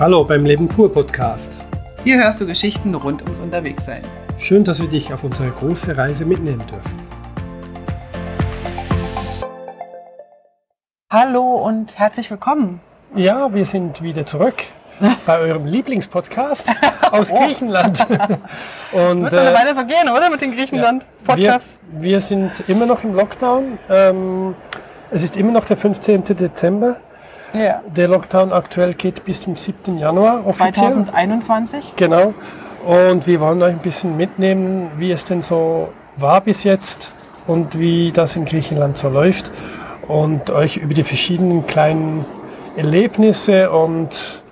Hallo beim Leben pur Podcast. Hier hörst du Geschichten rund ums Unterwegssein. Schön, dass wir dich auf unsere große Reise mitnehmen dürfen. Hallo und herzlich willkommen. Ja, wir sind wieder zurück bei eurem Lieblingspodcast aus oh. Griechenland. Und, Wird äh, weiter so gehen, oder? Mit den Griechenland-Podcasts? Wir, wir, sind immer noch im Lockdown. Ähm, es ist immer noch der 15. Dezember. Ja. Der Lockdown aktuell geht bis zum 7. Januar offiziell. 2021. Genau. Und wir wollen euch ein bisschen mitnehmen, wie es denn so war bis jetzt und wie das in Griechenland so läuft und euch über die verschiedenen kleinen Erlebnisse und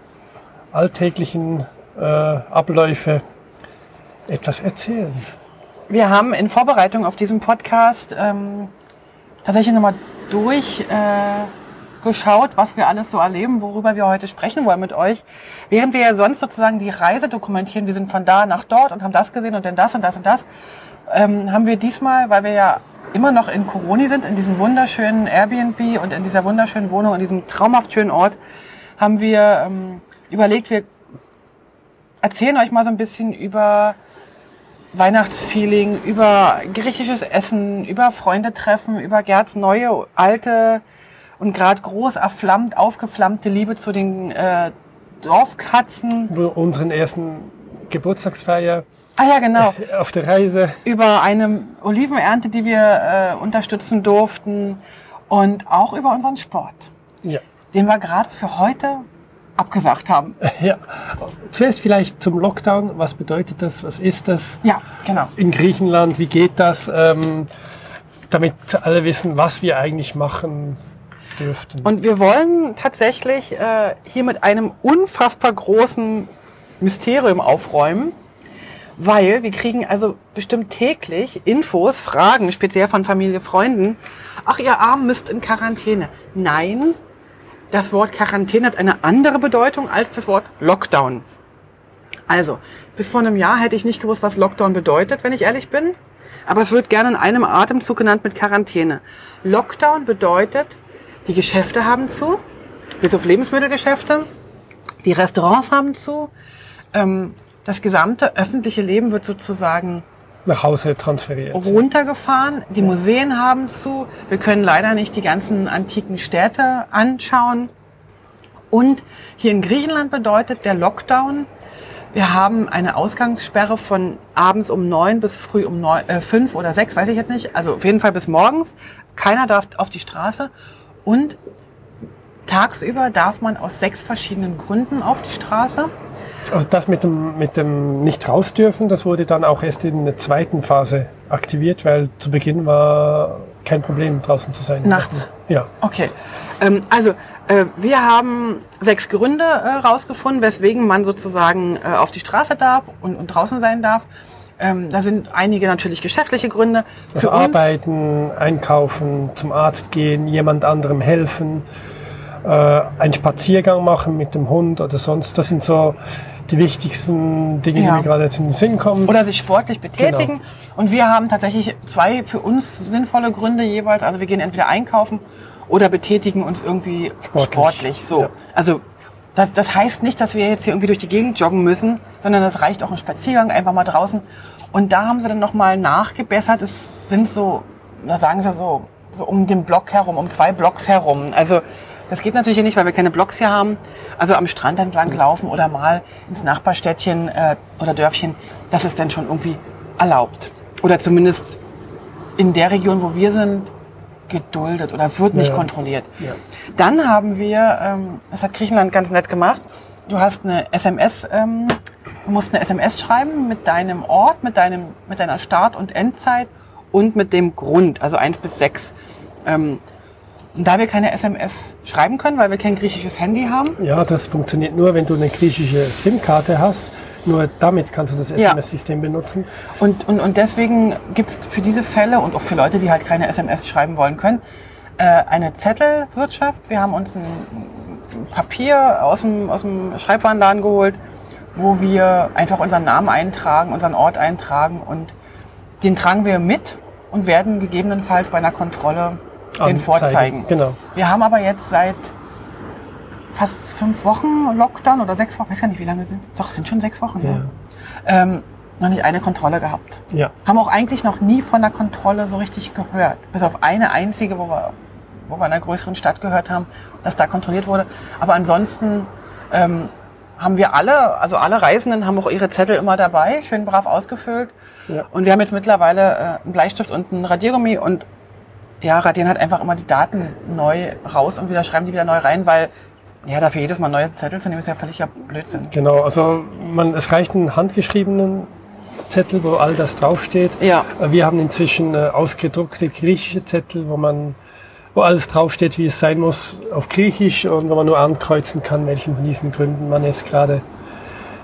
alltäglichen äh, Abläufe etwas erzählen. Wir haben in Vorbereitung auf diesen Podcast ähm, tatsächlich nochmal durch äh, geschaut, was wir alles so erleben, worüber wir heute sprechen wollen mit euch. Während wir ja sonst sozusagen die Reise dokumentieren, wir sind von da nach dort und haben das gesehen und dann das und das und das, ähm, haben wir diesmal, weil wir ja immer noch in Coroni sind, in diesem wunderschönen Airbnb und in dieser wunderschönen Wohnung, in diesem traumhaft schönen Ort, haben wir ähm, überlegt, wir erzählen euch mal so ein bisschen über Weihnachtsfeeling, über griechisches Essen, über Freunde treffen, über Gerds neue, alte und gerade groß erflammt, aufgeflammte Liebe zu den äh, Dorfkatzen. Unseren ersten Geburtstagsfeier. Ah ja, genau. Auf der Reise. Über eine Olivenernte, die wir äh, unterstützen durften und auch über unseren Sport. Ja. Den wir gerade für heute abgesagt haben. Ja. Zuerst vielleicht zum Lockdown. Was bedeutet das? Was ist das? Ja, genau. In Griechenland, wie geht das? Ähm, damit alle wissen, was wir eigentlich machen, dürften. Und wir wollen tatsächlich äh, hier mit einem unfassbar großen Mysterium aufräumen, weil wir kriegen also bestimmt täglich Infos, Fragen, speziell von Familie, Freunden. Ach, ihr Arm müsst in Quarantäne. Nein, das Wort Quarantäne hat eine andere Bedeutung als das Wort Lockdown. Also, bis vor einem Jahr hätte ich nicht gewusst, was Lockdown bedeutet, wenn ich ehrlich bin. Aber es wird gerne in einem Atemzug genannt mit Quarantäne. Lockdown bedeutet, die Geschäfte haben zu, bis auf Lebensmittelgeschäfte. Die Restaurants haben zu. Ähm, das gesamte öffentliche Leben wird sozusagen nach Hause transferiert. Runtergefahren. Die Museen haben zu. Wir können leider nicht die ganzen antiken Städte anschauen. Und hier in Griechenland bedeutet der Lockdown, wir haben eine Ausgangssperre von abends um neun bis früh um neun, äh, fünf oder sechs, weiß ich jetzt nicht. Also auf jeden Fall bis morgens. Keiner darf auf die Straße. Und tagsüber darf man aus sechs verschiedenen Gründen auf die Straße. Also das mit dem, mit dem nicht raus dürfen, das wurde dann auch erst in der zweiten Phase aktiviert, weil zu Beginn war kein Problem draußen zu sein. Nachts? Ja. Okay. Ähm, also äh, wir haben sechs Gründe äh, rausgefunden, weswegen man sozusagen äh, auf die Straße darf und, und draußen sein darf. Ähm, da sind einige natürlich geschäftliche Gründe. Also Für arbeiten, einkaufen, zum Arzt gehen, jemand anderem helfen, äh, einen Spaziergang machen mit dem Hund oder sonst. Das sind so die wichtigsten Dinge, ja. die mir gerade jetzt in den Sinn kommen. Oder sich sportlich betätigen. Genau. Und wir haben tatsächlich zwei für uns sinnvolle Gründe jeweils. Also wir gehen entweder einkaufen oder betätigen uns irgendwie sportlich. sportlich so. Ja. Also das, das heißt nicht, dass wir jetzt hier irgendwie durch die Gegend joggen müssen, sondern das reicht auch ein Spaziergang einfach mal draußen. Und da haben sie dann nochmal nachgebessert. Es sind so, da sagen sie so, so um den Block herum, um zwei Blocks herum. Also das geht natürlich hier nicht, weil wir keine Blocks hier haben. Also am Strand entlang laufen oder mal ins Nachbarstädtchen äh, oder Dörfchen, das ist dann schon irgendwie erlaubt. Oder zumindest in der Region, wo wir sind, geduldet oder es wird nicht ja. kontrolliert. Ja. Dann haben wir, ähm, das hat Griechenland ganz nett gemacht, du hast eine SMS, ähm, du musst eine SMS schreiben mit deinem Ort, mit, deinem, mit deiner Start- und Endzeit und mit dem Grund, also eins bis sechs. Ähm, und da wir keine SMS schreiben können, weil wir kein griechisches Handy haben. Ja, das funktioniert nur, wenn du eine griechische SIM-Karte hast. Nur damit kannst du das SMS-System ja. benutzen. Und, und, und deswegen gibt es für diese Fälle und auch für Leute, die halt keine SMS schreiben wollen können, eine Zettelwirtschaft. Wir haben uns ein Papier aus dem, aus dem Schreibwarenladen geholt, wo wir einfach unseren Namen eintragen, unseren Ort eintragen und den tragen wir mit und werden gegebenenfalls bei einer Kontrolle den vorzeigen. Genau. Wir haben aber jetzt seit fast fünf Wochen Lockdown oder sechs Wochen, ich weiß gar nicht, wie lange sind. Doch, es sind schon sechs Wochen. Ja. ja. Ähm, noch nicht eine Kontrolle gehabt. Ja. Haben auch eigentlich noch nie von der Kontrolle so richtig gehört. Bis auf eine einzige, wo wir, wo wir in einer größeren Stadt gehört haben, dass da kontrolliert wurde. Aber ansonsten ähm, haben wir alle, also alle Reisenden haben auch ihre Zettel immer dabei, schön brav ausgefüllt. Ja. Und wir haben jetzt mittlerweile äh, einen Bleistift und ein Radiergummi und ja, radieren halt einfach immer die Daten neu raus und wieder schreiben die wieder neu rein, weil ja, dafür jedes Mal neue Zettel zu nehmen, ist ja völliger Blödsinn. Genau, also man, es reicht einen handgeschriebenen Zettel, wo all das draufsteht. Ja. Wir haben inzwischen äh, ausgedruckte griechische Zettel, wo man wo alles draufsteht, wie es sein muss, auf Griechisch und wo man nur ankreuzen kann, welchen von diesen Gründen man jetzt gerade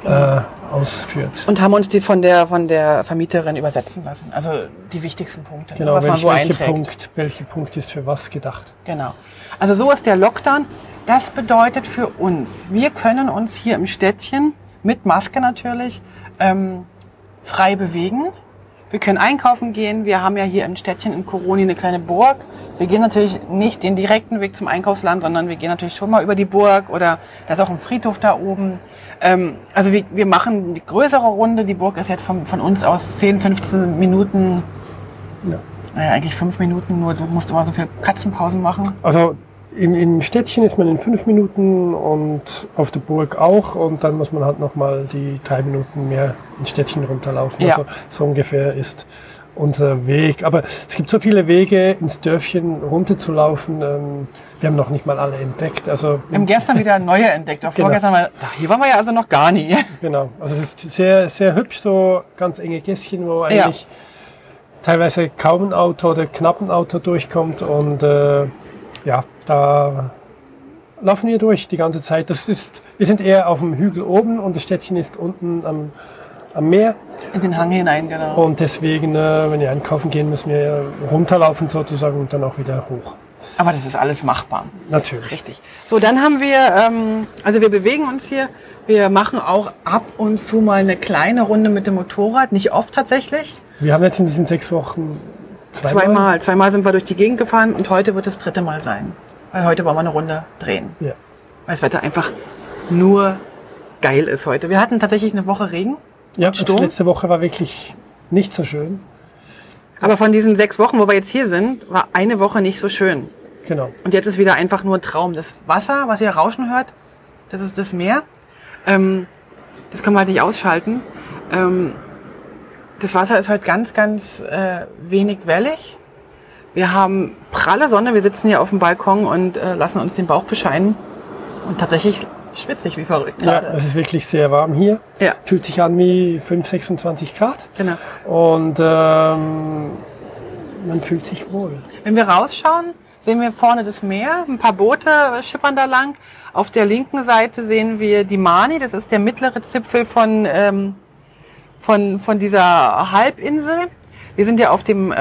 äh, ausführt. Und haben uns die von der von der Vermieterin übersetzen lassen. Also die wichtigsten Punkte, ne, genau, was welch, man so welche einträgt. Punkt, welcher Punkt ist für was gedacht. Genau. Also so ist der Lockdown. Das bedeutet für uns, wir können uns hier im Städtchen mit Maske natürlich ähm, frei bewegen. Wir können einkaufen gehen. Wir haben ja hier im Städtchen in Koroni eine kleine Burg. Wir gehen natürlich nicht den direkten Weg zum Einkaufsland, sondern wir gehen natürlich schon mal über die Burg oder da ist auch ein Friedhof da oben. Ähm, also wir, wir machen die größere Runde. Die Burg ist jetzt von, von uns aus 10, 15 Minuten, ja. naja, eigentlich fünf Minuten, nur du musst immer so viel Katzenpausen machen. Also im, Im Städtchen ist man in fünf Minuten und auf der Burg auch und dann muss man halt nochmal die drei Minuten mehr ins Städtchen runterlaufen. Ja. Also so ungefähr ist unser Weg. Aber es gibt so viele Wege, ins Dörfchen runterzulaufen. Ähm, wir haben noch nicht mal alle entdeckt. Also wir haben gestern wieder neue entdeckt. Auch genau. vorgestern mal, hier waren wir ja also noch gar nie. Genau. Also es ist sehr, sehr hübsch, so ganz enge Gässchen, wo eigentlich ja. teilweise kaum ein Auto oder knapp ein Auto durchkommt und äh, ja, da laufen wir durch die ganze Zeit. Das ist, wir sind eher auf dem Hügel oben und das Städtchen ist unten am, am Meer. In den Hang hinein, genau. Und deswegen, äh, wenn wir einkaufen gehen, müssen wir runterlaufen sozusagen und dann auch wieder hoch. Aber das ist alles machbar. Natürlich. Richtig. So, dann haben wir, ähm, also wir bewegen uns hier. Wir machen auch ab und zu mal eine kleine Runde mit dem Motorrad, nicht oft tatsächlich. Wir haben jetzt in diesen sechs Wochen Zweimal? Zweimal. Zweimal sind wir durch die Gegend gefahren und heute wird das dritte Mal sein. Weil heute wollen wir eine Runde drehen. Ja. Weil das Wetter einfach nur geil ist heute. Wir hatten tatsächlich eine Woche Regen. Ja, Sturm. letzte Woche war wirklich nicht so schön. Aber von diesen sechs Wochen, wo wir jetzt hier sind, war eine Woche nicht so schön. Genau. Und jetzt ist wieder einfach nur ein Traum. Das Wasser, was ihr rauschen hört, das ist das Meer. Ähm, das kann man halt nicht ausschalten. Ähm, das Wasser ist halt ganz, ganz äh, wenig wellig. Wir haben pralle Sonne. Wir sitzen hier auf dem Balkon und äh, lassen uns den Bauch bescheinen. Und tatsächlich schwitzig wie verrückt gerade. Ja, es ist wirklich sehr warm hier. Ja. Fühlt sich an wie 5, 26 Grad. Genau. Und ähm, man fühlt sich wohl. Wenn wir rausschauen, sehen wir vorne das Meer. Ein paar Boote schippern da lang. Auf der linken Seite sehen wir die Mani. Das ist der mittlere Zipfel von ähm, von, von dieser Halbinsel. Wir sind ja auf dem äh,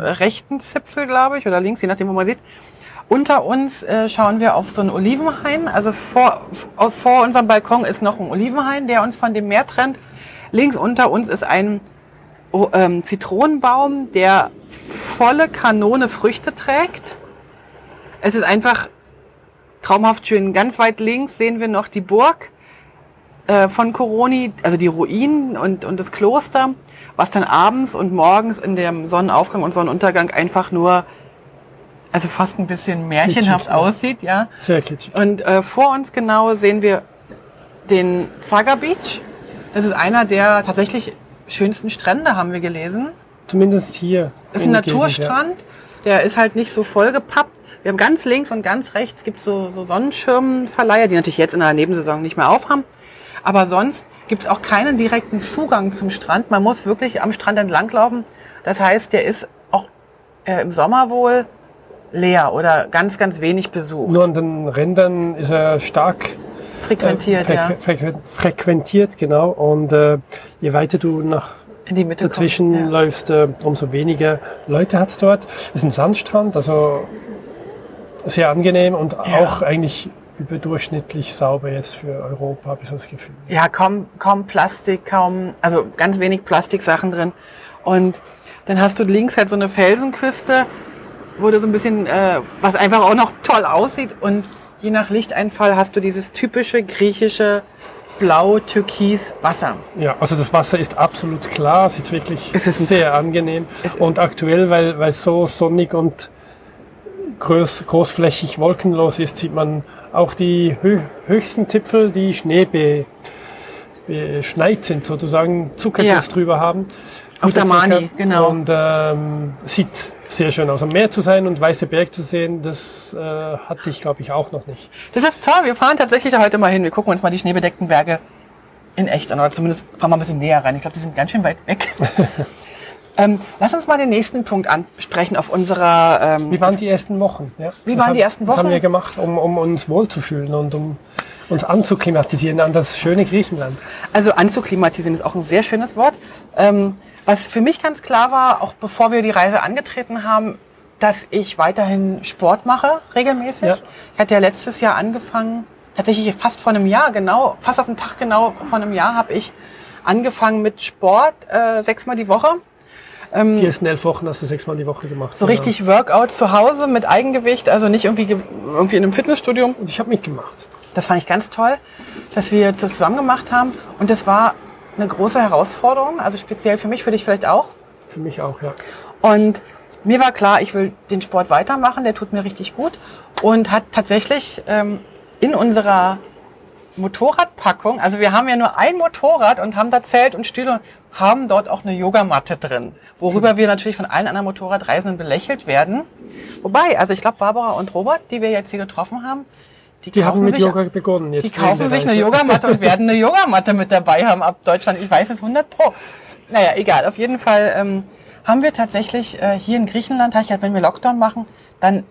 rechten Zipfel, glaube ich, oder links, je nachdem, wo man sieht. Unter uns äh, schauen wir auf so einen Olivenhain. Also vor, vor unserem Balkon ist noch ein Olivenhain, der uns von dem Meer trennt. Links unter uns ist ein oh, ähm, Zitronenbaum, der volle Kanone Früchte trägt. Es ist einfach traumhaft schön. Ganz weit links sehen wir noch die Burg äh, von Coroni, also die Ruinen und, und das Kloster, was dann abends und morgens in dem Sonnenaufgang und Sonnenuntergang einfach nur, also fast ein bisschen märchenhaft kitschig, aussieht, ja. Sehr kitschig. Und äh, vor uns genau sehen wir den Zaga Beach. Das ist einer der tatsächlich schönsten Strände, haben wir gelesen. Zumindest hier. Ist ein Naturstrand. Gegend, ja. Der ist halt nicht so vollgepappt. Wir haben ganz links und ganz rechts gibt so, so Sonnenschirmverleiher, die natürlich jetzt in der Nebensaison nicht mehr aufhaben. Aber sonst gibt es auch keinen direkten Zugang zum Strand. Man muss wirklich am Strand entlanglaufen. Das heißt, der ist auch äh, im Sommer wohl leer oder ganz, ganz wenig besucht. Nur an den Rändern ist er stark frequentiert, äh, frequ frequ frequentiert, genau. Und äh, je weiter du nach in die Mitte dazwischen kommt, ja. läufst, äh, umso weniger Leute hat's dort. Es ist ein Sandstrand, also sehr angenehm und ja. auch eigentlich überdurchschnittlich sauber jetzt für Europa, habe ich so das Gefühl. Ja, kaum, kaum Plastik, kaum, also ganz wenig Plastiksachen drin. Und dann hast du links halt so eine Felsenküste, wo du so ein bisschen, äh, was einfach auch noch toll aussieht. Und je nach Lichteinfall hast du dieses typische griechische blau-türkis Wasser. Ja, also das Wasser ist absolut klar, es ist wirklich Es ist sehr angenehm. Und aktuell, weil, weil es so sonnig und groß, großflächig wolkenlos ist, sieht man auch die hö höchsten Zipfel, die Schnee be beschneit sind, sozusagen Zuckerguss Ja. drüber haben. Auf der Mani, genau. Und ähm, sieht sehr schön aus. Am Meer zu sein und weiße Berg zu sehen, das äh, hatte ich, glaube ich, auch noch nicht. Das ist toll. Wir fahren tatsächlich heute mal hin. Wir gucken uns mal die schneebedeckten Berge in echt an. Oder zumindest fahren wir ein bisschen näher rein. Ich glaube, die sind ganz schön weit weg. ähm, lass uns mal den nächsten Punkt ansprechen auf unserer... Ähm, Wie waren die ersten Wochen? Ja? Wie Was waren haben- die ersten Was haben Wochen? wir gemacht, um, um uns wohlzufühlen und um uns anzuklimatisieren an das schöne Griechenland? Also anzuklimatisieren ist auch ein sehr schönes Wort. Ähm, was für mich ganz klar war, auch bevor wir die Reise angetreten haben, dass ich weiterhin Sport mache, regelmäßig. Ja. Ich hatte ja letztes Jahr angefangen, tatsächlich fast vor einem Jahr genau, fast auf den Tag genau vor einem Jahr habe ich angefangen mit Sport, äh, sechsmal die Woche. Die ersten elf Wochen hast du sechsmal die Woche gemacht. So Ja. richtig Workout zu Hause mit Eigengewicht, also nicht irgendwie, ge- irgendwie in einem Fitnessstudio. Und ich habe mitgemacht. Das fand ich ganz toll, dass wir das zusammen gemacht haben. Und das war eine große Herausforderung, also speziell für mich, für dich vielleicht auch. Für mich auch, ja. Und mir war klar, ich will den Sport weitermachen, der tut mir richtig gut. Und hat tatsächlich ähm, in unserer Motorradpackung, also wir haben ja nur ein Motorrad und haben da Zelt und Stühle und haben dort auch eine Yogamatte drin, worüber wir natürlich von allen anderen Motorradreisenden belächelt werden. Wobei, also ich glaube, Barbara und Robert, die wir jetzt hier getroffen haben, die, Die kaufen haben mit sich Yoga begonnen. Jetzt die kaufen sich eine. Yogamatte und werden eine Yogamatte mit dabei haben ab Deutschland. Ich weiß es 100 pro. Naja, egal. Auf jeden Fall ähm, haben wir tatsächlich äh, hier in Griechenland, habe ich gesagt, wenn wir Lockdown machen, dann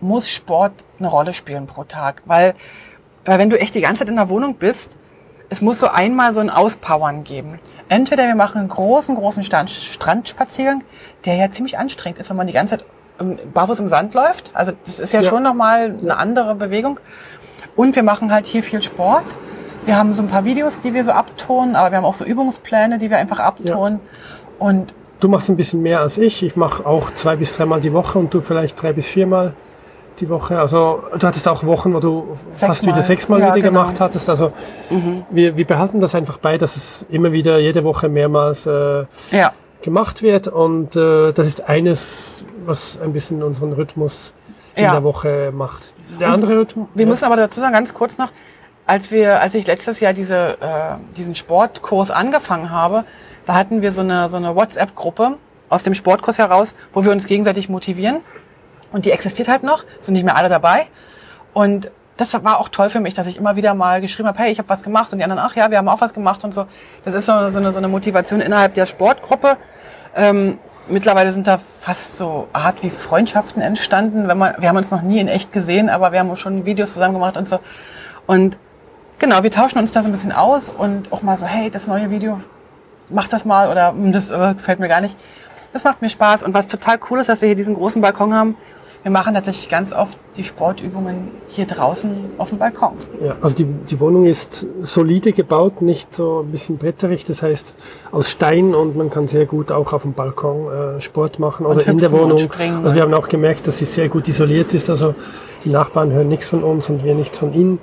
muss Sport eine Rolle spielen pro Tag. Weil, weil wenn du echt die ganze Zeit in der Wohnung bist, es muss so einmal so ein Auspowern geben. Entweder wir machen einen großen, großen Stand, Strandspaziergang, der ja ziemlich anstrengend ist, wenn man die ganze Zeit ähm, barfuß im Sand läuft. Also das ist ja, Ja. schon nochmal eine andere Bewegung. Und wir machen halt hier viel Sport. Wir haben so ein paar Videos, die wir so abtonen, aber wir haben auch so Übungspläne, die wir einfach abtonen. Und Du machst ein bisschen mehr als ich. Ich mache auch zwei bis dreimal die Woche und du vielleicht drei bis viermal die Woche. Also du hattest auch Wochen, wo du fast Sechsmal. wieder sechsmal Ja, wieder genau. gemacht hattest. Also wir, wir behalten das einfach bei, dass es immer wieder jede Woche mehrmals äh, ja, gemacht wird und äh, das ist eines, was ein bisschen unseren Rhythmus in Ja. der Woche macht. Der andere Rhythmus. wir müssen aber dazu sagen, ganz kurz noch, als wir, als ich letztes Jahr diese, äh, diesen Sportkurs angefangen habe, da hatten wir so eine, so eine WhatsApp-Gruppe aus dem Sportkurs heraus, wo wir uns gegenseitig motivieren. Und die existiert halt noch, sind nicht mehr alle dabei. Und das war auch toll für mich, dass ich immer wieder mal geschrieben habe, hey, ich habe was gemacht und die anderen, ach ja, wir haben auch was gemacht und so. Das ist so, so, eine, so eine Motivation innerhalb der Sportgruppe. Ähm, mittlerweile sind da fast so Art wie Freundschaften entstanden. Wenn man, wir haben uns noch nie in echt gesehen, aber wir haben schon Videos zusammen gemacht und so. Und genau, wir tauschen uns da so ein bisschen aus und auch mal so, hey, das neue Video, mach das mal oder "Hm, das äh, gefällt mir gar nicht. Das macht mir Spaß. Und was total cool ist, dass wir hier diesen großen Balkon haben, wir machen tatsächlich ganz oft die Sportübungen hier draußen auf dem Balkon. Ja, also die, die Wohnung ist solide gebaut, nicht so ein bisschen bretterig, das heißt aus Stein und man kann sehr gut auch auf dem Balkon äh, Sport machen oder in der Wohnung. Also wir haben auch gemerkt, dass sie sehr gut isoliert ist, also die Nachbarn hören nichts von uns und wir nichts von ihnen.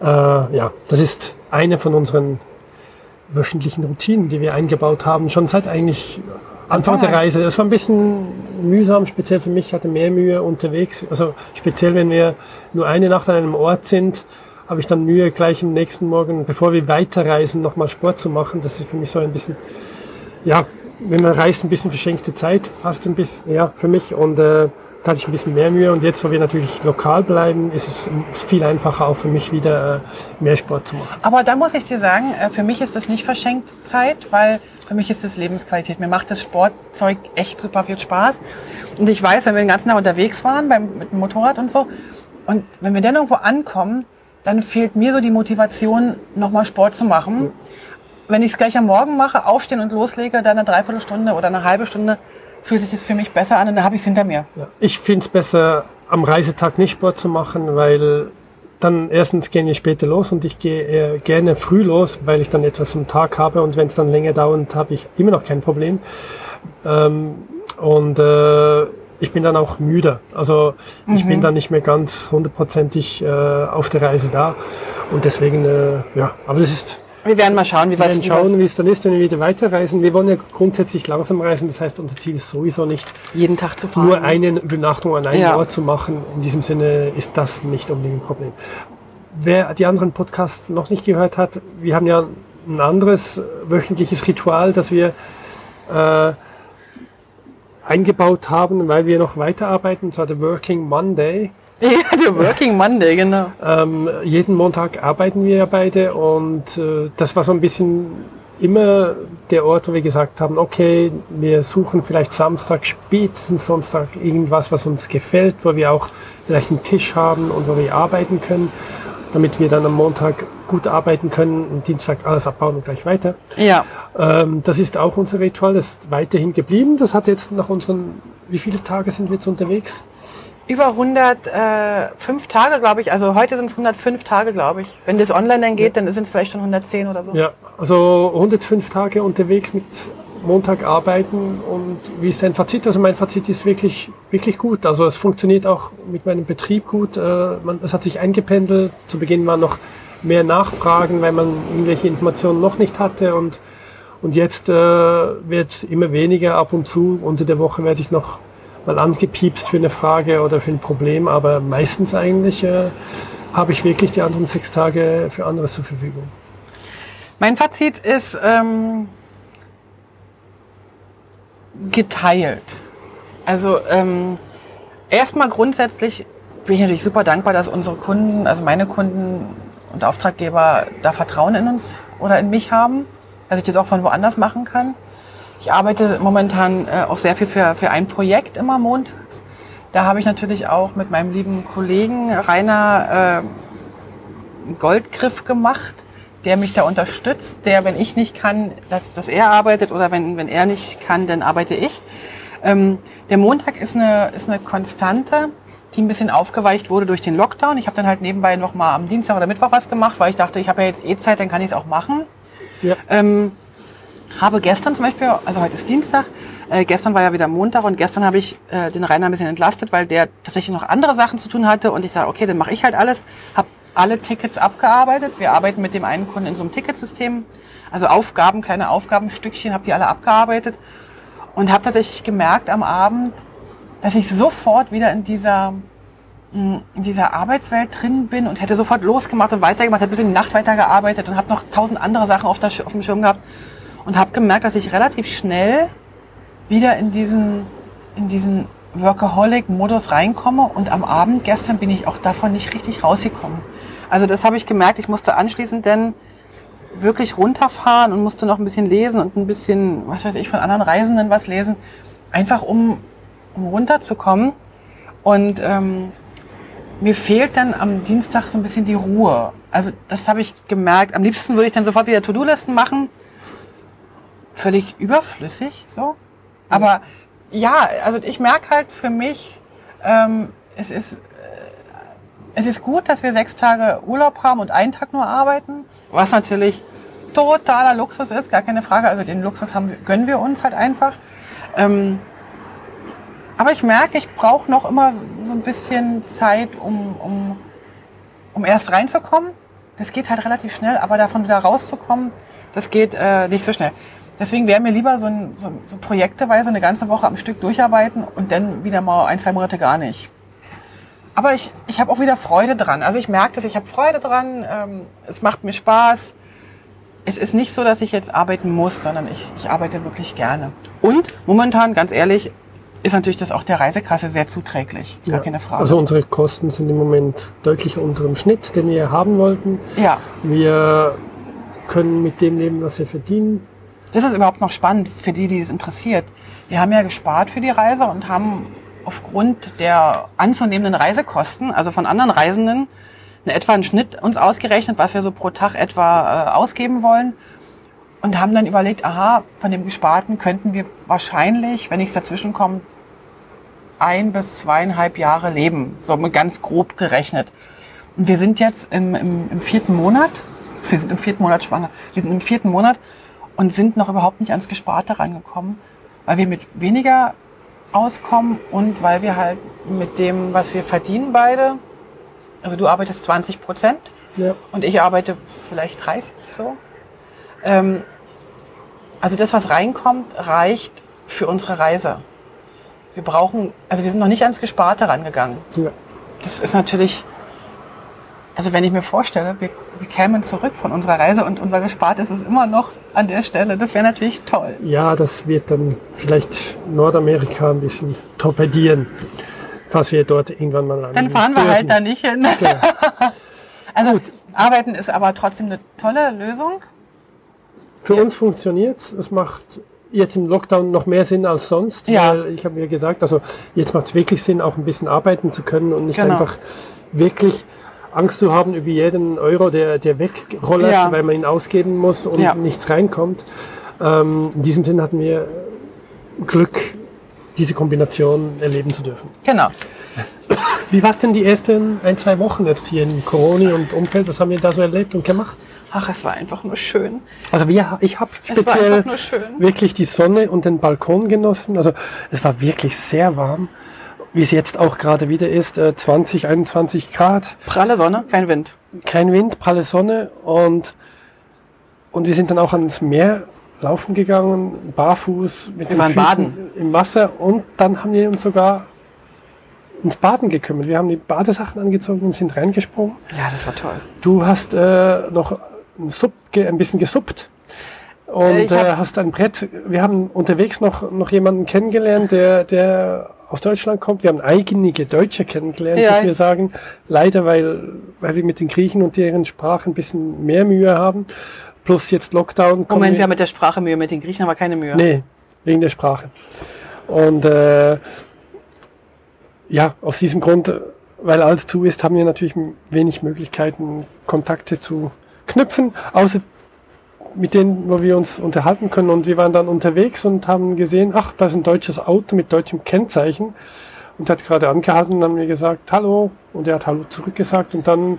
Äh, ja, das ist eine von unseren wöchentlichen Routinen, die wir eingebaut haben, schon seit eigentlich Anfang der. Reise. Das war ein bisschen mühsam, speziell für mich, ich hatte mehr Mühe unterwegs. Also speziell, wenn wir nur eine Nacht an einem Ort sind, habe ich dann Mühe, gleich am nächsten Morgen, bevor wir weiterreisen, nochmal Sport zu machen. Das ist für mich so ein bisschen, ja, wenn man reist, ein bisschen verschenkte Zeit, fast ein bisschen, ja, für mich. Und äh, da hatte ich ein bisschen mehr Mühe. Und jetzt, wo wir natürlich lokal bleiben, ist es viel einfacher auch für mich wieder äh, mehr Sport zu machen. Aber da muss ich dir sagen, äh, für mich ist das nicht verschenkt Zeit, weil für mich ist das Lebensqualität. Mir macht das Sportzeug echt super viel Spaß. Und ich weiß, wenn wir den ganzen Tag unterwegs waren beim, mit dem Motorrad und so, und wenn wir dann irgendwo ankommen, dann fehlt mir so die Motivation, nochmal Sport zu machen. Wenn ich es gleich am Morgen mache, aufstehen und loslege, dann eine Dreiviertelstunde oder eine halbe Stunde, fühlt sich das für mich besser an und dann habe ich es hinter mir. Ja. Ich finde es besser, am Reisetag nicht Sport zu machen, weil dann erstens gehen wir später los und ich gehe eher gerne früh los, weil ich dann etwas vom Tag habe und wenn es dann länger dauert, habe ich immer noch kein Problem. Ähm, und äh, ich bin dann auch müde. Also ich mhm. bin dann nicht mehr ganz hundertprozentig äh, auf der Reise da. Und deswegen, äh, ja, aber das ist. Wir werden mal schauen, wie wir werden schauen, wie es dann ist, wenn wir wieder weiterreisen. Wir wollen ja grundsätzlich langsam reisen. Das heißt, unser Ziel ist sowieso nicht, jeden Tag zu fahren. Nur eine Übernachtung an einem ja. Ort zu machen. In diesem Sinne ist das nicht unbedingt ein Problem. Wer die anderen Podcasts noch nicht gehört hat, wir haben ja ein anderes wöchentliches Ritual, das wir äh, eingebaut haben, weil wir noch weiterarbeiten, und zwar der Working Monday. Ja, der Working Monday, genau. Ähm, jeden Montag arbeiten wir ja beide und äh, das war so ein bisschen immer der Ort, wo wir gesagt haben, okay, wir suchen vielleicht Samstag, spätestens Sonntag irgendwas, was uns gefällt, wo wir auch vielleicht einen Tisch haben und wo wir arbeiten können damit wir dann am Montag gut arbeiten können und Dienstag alles abbauen und gleich weiter. Ja. Ähm, das ist auch unser Ritual, das ist weiterhin geblieben. Das hat jetzt nach unseren, wie viele Tage sind wir jetzt unterwegs? Über 105 Tage, glaube ich. Also heute sind es 105 Tage, glaube ich. Wenn das online dann geht, ja. dann sind es vielleicht schon 110 oder so. Ja, also 105 Tage unterwegs mit Montag arbeiten und wie ist dein Fazit? Also mein Fazit ist wirklich, wirklich gut. Also es funktioniert auch mit meinem Betrieb gut. Äh, man, es hat sich eingependelt. Zu Beginn waren noch mehr Nachfragen, weil man irgendwelche Informationen noch nicht hatte und, und jetzt äh, wird es immer weniger ab und zu. Unter der Woche werde ich noch mal angepiepst für eine Frage oder für ein Problem, aber meistens eigentlich äh, habe ich wirklich die anderen sechs Tage für anderes zur Verfügung. Mein Fazit ist, ähm geteilt. Also ähm, erstmal grundsätzlich bin ich natürlich super dankbar, dass unsere Kunden, also meine Kunden und Auftraggeber da Vertrauen in uns oder in mich haben, dass ich das auch von woanders machen kann. Ich arbeite momentan äh, auch sehr viel für, für ein Projekt immer montags. Da habe ich natürlich auch mit meinem lieben Kollegen Rainer äh, Goldgriff gemacht der mich da unterstützt, der, wenn ich nicht kann, dass, dass er arbeitet oder wenn, wenn er nicht kann, dann arbeite ich. Ähm, der Montag ist eine, ist eine Konstante, die ein bisschen aufgeweicht wurde durch den Lockdown. Ich habe dann halt nebenbei noch mal am Dienstag oder Mittwoch was gemacht, weil ich dachte, ich habe ja jetzt eh Zeit, dann kann ich es auch machen. Ja. Ähm, habe gestern zum Beispiel, also heute ist Dienstag, äh, gestern war ja wieder Montag und gestern habe ich äh, den Rainer ein bisschen entlastet, weil der tatsächlich noch andere Sachen zu tun hatte und ich sage, okay, dann mache ich halt alles. Habe alle Tickets abgearbeitet. Wir arbeiten mit dem einen Kunden in so einem Ticketsystem. Also Aufgaben, kleine Aufgabenstückchen, habe die alle abgearbeitet und habe tatsächlich gemerkt am Abend, dass ich sofort wieder in dieser mm, in dieser Arbeitswelt drin bin und hätte sofort losgemacht und weitergemacht, habe bis in die Nacht weitergearbeitet und habe noch tausend andere Sachen auf, der, auf dem Schirm gehabt und habe gemerkt, dass ich relativ schnell wieder in diesen in diesen Workaholic-Modus reinkomme und am Abend gestern bin ich auch davon nicht richtig rausgekommen. Also das habe ich gemerkt, ich musste anschließend denn wirklich runterfahren und musste noch ein bisschen lesen und ein bisschen, was weiß ich, von anderen Reisenden was lesen, einfach um, um runterzukommen. Und ähm, mir fehlt dann am Dienstag so ein bisschen die Ruhe. Also das habe ich gemerkt. Am liebsten würde ich dann sofort wieder To-Do-Listen machen. Völlig überflüssig, so. Aber ja, also ich merke halt für mich, ähm, es ist äh, es ist gut, dass wir sechs Tage Urlaub haben und einen Tag nur arbeiten, was natürlich totaler Luxus ist, gar keine Frage. Also den Luxus haben, gönnen wir uns halt einfach. Ähm, aber ich merke, ich brauche noch immer so ein bisschen Zeit, um, um, um erst reinzukommen. Das geht halt relativ schnell, aber davon wieder rauszukommen, das geht äh, nicht so schnell. Deswegen wäre mir lieber so, ein, so, so projekteweise eine ganze Woche am Stück durcharbeiten und dann wieder mal ein, zwei Monate gar nicht. Aber ich, ich habe auch wieder Freude dran. Also ich merke das, ich habe Freude dran, ähm, es macht mir Spaß. Es ist nicht so, dass ich jetzt arbeiten muss, sondern ich, ich arbeite wirklich gerne. Und momentan, ganz ehrlich, ist natürlich das auch der Reisekasse sehr zuträglich. Gar ja. keine Frage. Also unsere Kosten sind im Moment deutlich unter dem Schnitt, den wir haben wollten. Ja. Wir können mit dem leben, was wir verdienen. Das ist überhaupt noch spannend für die, die es interessiert. Wir haben ja gespart für die Reise und haben aufgrund der anzunehmenden Reisekosten, also von anderen Reisenden, eine etwa einen Schnitt uns ausgerechnet, was wir so pro Tag etwa äh, ausgeben wollen. Und haben dann überlegt, aha, von dem Gesparten könnten wir wahrscheinlich, wenn nichts dazwischen kommt, ein bis zweieinhalb Jahre leben. So ganz grob gerechnet. Und wir sind jetzt im, im, im vierten Monat. Wir sind im vierten Monat schwanger. Wir sind im vierten Monat und sind noch überhaupt nicht ans Gesparte rangekommen, weil wir mit weniger auskommen und weil wir halt mit dem, was wir verdienen beide, also du arbeitest 20 Prozent ja. und ich arbeite vielleicht 30 so. Ähm, also das, was reinkommt, reicht für unsere Reise. Wir brauchen, also wir sind noch nicht ans Gesparte rangegangen. Ja. Das ist natürlich, also wenn ich mir vorstelle, wir, wir kämen zurück von unserer Reise und unser Gespartes ist immer noch an der Stelle, das wäre natürlich toll. Ja, das wird dann vielleicht Nordamerika ein bisschen torpedieren, falls wir dort irgendwann mal Dann fahren wir halt da nicht hin. Ja. also Gut. arbeiten ist aber trotzdem eine tolle Lösung. Für ja. uns funktioniert es. Es macht jetzt im Lockdown noch mehr Sinn als sonst. Ja. Weil ich habe mir gesagt, also jetzt macht es wirklich Sinn, auch ein bisschen arbeiten zu können und nicht genau. einfach wirklich Angst zu haben über jeden Euro, der, der wegrollert, ja. weil man ihn ausgeben muss und ja. nichts reinkommt. Ähm, in diesem Sinn hatten wir Glück, diese Kombination erleben zu dürfen. Genau. Wie war es denn die ersten ein, zwei Wochen jetzt hier in Corona und Umfeld? Was haben wir da so erlebt und gemacht? Ach, es war einfach nur schön. Also wir, ich habe speziell wirklich die Sonne und den Balkon genossen. Also es war wirklich sehr warm, wie es jetzt auch gerade wieder ist, 20, äh, 21 Grad. Pralle Sonne, kein Wind. Kein Wind, pralle Sonne und und wir sind dann auch ans Meer laufen gegangen, barfuß mit wir den Füßen baden. im Wasser und dann haben wir uns sogar ums Baden gekümmert. Wir haben die Badesachen angezogen und sind reingesprungen. Ja, das war toll. Du hast äh, noch ein, Sub, ein bisschen gesuppt und äh, hab hast ein Brett. Wir haben unterwegs noch, noch jemanden kennengelernt, der, der aus Deutschland kommt. Wir haben einige Deutsche kennengelernt, ja. muss wir sagen. Leider, weil, weil wir mit den Griechen und deren Sprache ein bisschen mehr Mühe haben. Plus jetzt Lockdown. Moment, wir, wir haben mit der Sprache Mühe, mit den Griechen haben wir keine Mühe. Nee, wegen der Sprache. Und äh, ja, aus diesem Grund, weil alles zu ist, haben wir natürlich wenig Möglichkeiten, Kontakte zu knüpfen, außer mit denen, wo wir uns unterhalten können. Und wir waren dann unterwegs und haben gesehen, ach, da ist ein deutsches Auto mit deutschem Kennzeichen. Und hat gerade angehalten und haben mir gesagt, hallo. Und er hat Hallo zurückgesagt. Und dann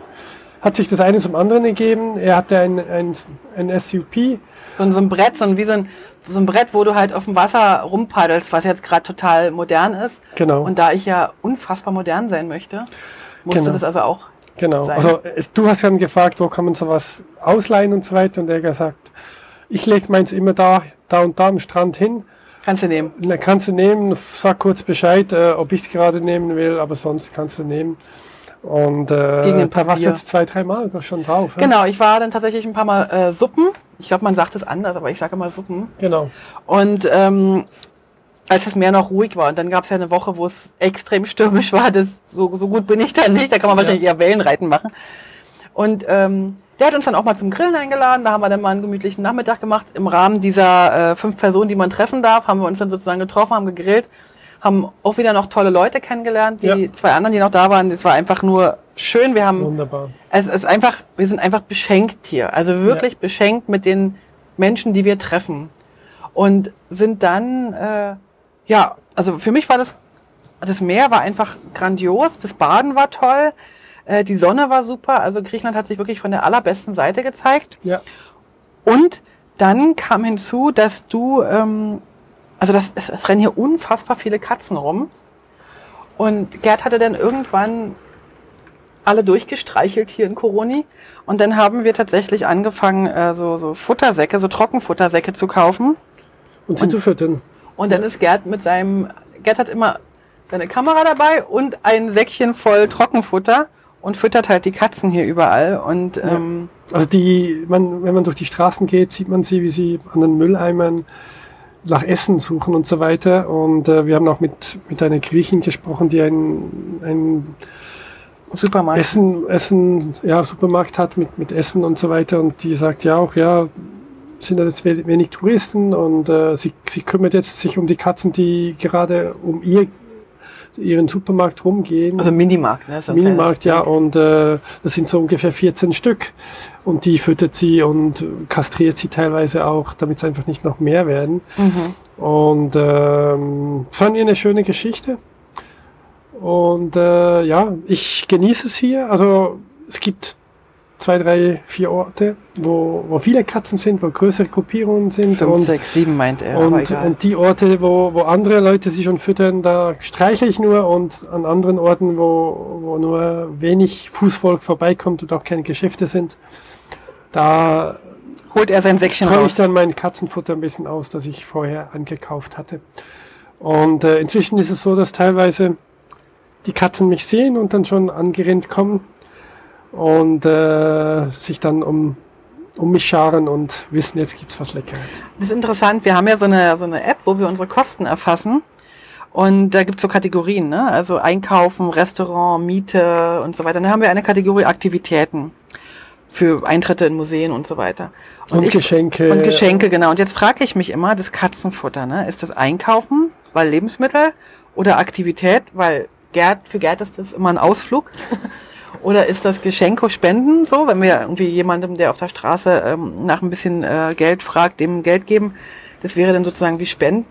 hat sich das eine zum anderen ergeben. Er hatte ein, ein, ein SUP. So, so ein Brett, so ein, wie so ein, so ein Brett, wo du halt auf dem Wasser rumpaddelst, was jetzt gerade total modern ist. Genau. Und da ich ja unfassbar modern sein möchte, musste genau. das also auch Genau. Sein. Also du hast dann gefragt, wo kann man sowas ausleihen und so weiter. Und er hat gesagt, ich lege meins immer da, da und da am Strand hin. Kannst du nehmen. Kannst du nehmen, sag kurz Bescheid, äh, ob ich es gerade nehmen will, aber sonst kannst du nehmen. Und äh, da warst du jetzt zwei, drei Mal schon drauf. Genau, ich war dann tatsächlich ein paar Mal äh, Suppen. Ich glaube, man sagt es anders, aber ich sage immer Suppen. Genau. Und ähm, als das Meer noch ruhig war. Und dann gab es ja eine Woche, wo es extrem stürmisch war. Das, so, so gut bin ich da nicht. Da kann man wahrscheinlich ja. eher Wellenreiten machen. Und ähm, der hat uns dann auch mal zum Grillen eingeladen. Da haben wir dann mal einen gemütlichen Nachmittag gemacht. Im Rahmen dieser äh, fünf Personen, die man treffen darf, haben wir uns dann sozusagen getroffen, haben gegrillt, haben auch wieder noch tolle Leute kennengelernt. Die ja. zwei anderen, die noch da waren, das war einfach nur schön. Wir haben, Wunderbar. Es ist einfach, wir sind einfach beschenkt hier. Also wirklich ja. beschenkt mit den Menschen, die wir treffen. Und sind dann äh, ja, also für mich war das, das Meer war einfach grandios, das Baden war toll, äh, die Sonne war super, also Griechenland hat sich wirklich von der allerbesten Seite gezeigt. Ja. Und dann kam hinzu, dass du, ähm, also das, es, es rennen hier unfassbar viele Katzen rum. Und Gerd hatte dann irgendwann alle durchgestreichelt hier in Coroni. Und dann haben wir tatsächlich angefangen, äh, so, so Futtersäcke, so Trockenfuttersäcke zu kaufen. Und sie und, zu füttern. Und dann ist Gerd mit seinem, Gerd hat immer seine Kamera dabei und ein Säckchen voll Trockenfutter und füttert halt die Katzen hier überall. Und ähm, ja. also die, man, wenn man durch die Straßen geht, sieht man sie, wie sie an den Mülleimern nach Essen suchen und so weiter. Und äh, wir haben auch mit mit einer Griechin gesprochen, die ein, ein Supermarkt. Essen, Essen, ja, Supermarkt hat mit, mit Essen und so weiter. Und die sagt ja auch, ja, sind jetzt wenig Touristen und äh, sie, sie kümmert jetzt sich um die Katzen, die gerade um ihr ihren Supermarkt rumgehen. Also Minimarkt, ne? So Minimarkt, ja, und äh, das sind so ungefähr 14 Stück. Und die füttert sie und kastriert sie teilweise auch, damit es einfach nicht noch mehr werden. Mhm. Und ähm, fand ihr eine schöne Geschichte. Und äh, ja, ich genieße es hier. Also es gibt zwei, drei, vier Orte, wo, wo viele Katzen sind, wo größere Gruppierungen sind. Fünf, und, sechs, sieben meint er. Und, und die Orte, wo, wo andere Leute sich schon füttern, da streichle ich nur und an anderen Orten, wo, wo nur wenig Fußvolk vorbeikommt und auch keine Geschäfte sind, da holt er sein Säckchen raus. ich dann mein Katzenfutter ein bisschen aus, das ich vorher angekauft hatte. Und äh, inzwischen ist es so, dass teilweise die Katzen mich sehen und dann schon angerennt kommen und äh, sich dann um, um mich scharen und wissen, jetzt gibt's was Leckeres. Das ist interessant. Wir haben ja so eine, so eine App, wo wir unsere Kosten erfassen. Und da gibt's so Kategorien, ne? also Einkaufen, Restaurant, Miete und so weiter. Dann haben wir eine Kategorie Aktivitäten für Eintritte in Museen und so weiter. Und, und ich, Geschenke. Und Geschenke, genau. Und jetzt frage ich mich immer, das Katzenfutter, ne? ist das Einkaufen, weil Lebensmittel oder Aktivität, weil Gerd, für Gerd ist das immer ein Ausflug. Oder ist das Geschenke spenden so, wenn wir irgendwie jemandem, der auf der Straße ähm, nach ein bisschen äh, Geld fragt, dem Geld geben? Das wäre dann sozusagen wie Spenden.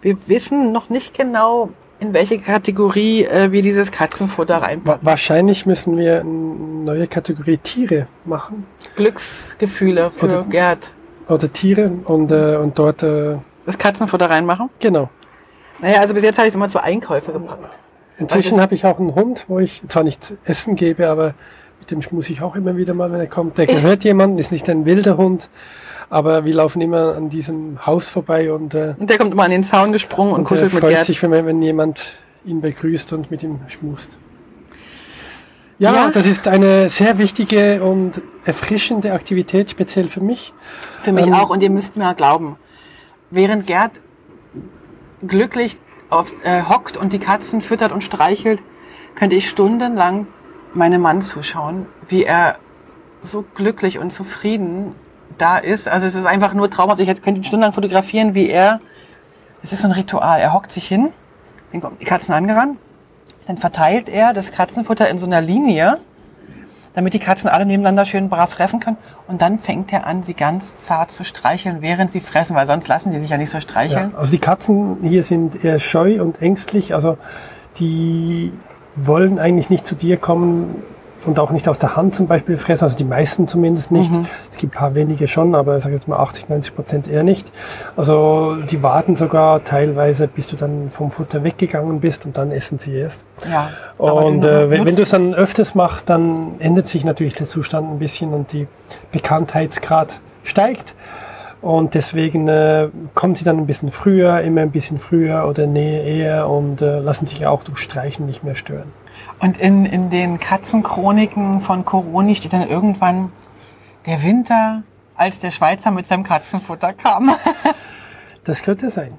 Wir wissen noch nicht genau, in welche Kategorie äh, wir dieses Katzenfutter reinpacken. Wahrscheinlich müssen wir eine neue Kategorie Tiere machen. Glücksgefühle für oder, Gerd. Oder Tiere und, äh, und dort äh, das Katzenfutter reinmachen? Genau. Naja, also bis jetzt habe ich es immer zu Einkäufe gepackt. Inzwischen habe ich auch einen Hund, wo ich zwar nicht Essen gebe, aber mit dem muss ich auch immer wieder mal, wenn er kommt. Der gehört jemandem, ist nicht ein wilder Hund, aber wir laufen immer an diesem Haus vorbei und, äh, und der kommt immer an den Zaun gesprungen und, und kuschelt mit Gerd. freut sich, wenn, wenn jemand ihn begrüßt und mit ihm schmust. Ja, ja, das ist eine sehr wichtige und erfrischende Aktivität, speziell für mich. Für mich ähm, auch. Und ihr müsst mir glauben, während Gerd glücklich auf, äh, hockt und die Katzen füttert und streichelt, könnte ich stundenlang meinem Mann zuschauen, wie er so glücklich und zufrieden da ist. Also es ist einfach nur traumhaft. Ich könnte ihn stundenlang fotografieren, wie er, es ist so ein Ritual. Er hockt sich hin, dann kommen die Katzen angerannt, dann verteilt er das Katzenfutter in so einer Linie, damit die Katzen alle nebeneinander schön brav fressen können. Und dann fängt er an, sie ganz zart zu streicheln, während sie fressen, weil sonst lassen sie sich ja nicht so streicheln. Ja, also die Katzen hier sind eher scheu und ängstlich. Also die wollen eigentlich nicht zu dir kommen, und auch nicht aus der Hand zum Beispiel fressen, also die meisten zumindest nicht. Mhm. Es gibt ein paar wenige schon, aber ich sage jetzt mal 80, 90 Prozent eher nicht. Also die warten sogar teilweise, bis du dann vom Futter weggegangen bist und dann essen sie erst. Ja, und äh, wenn, wenn du es dann öfters machst, dann ändert sich natürlich der Zustand ein bisschen und die Bekanntheitsgrad steigt. Und deswegen äh, kommen sie dann ein bisschen früher, immer ein bisschen früher oder näher eher und äh, lassen sich auch durch Streichen nicht mehr stören. Und in, in den Katzenchroniken von Coroni steht dann irgendwann der Winter, als der Schweizer mit seinem Katzenfutter kam. das könnte sein.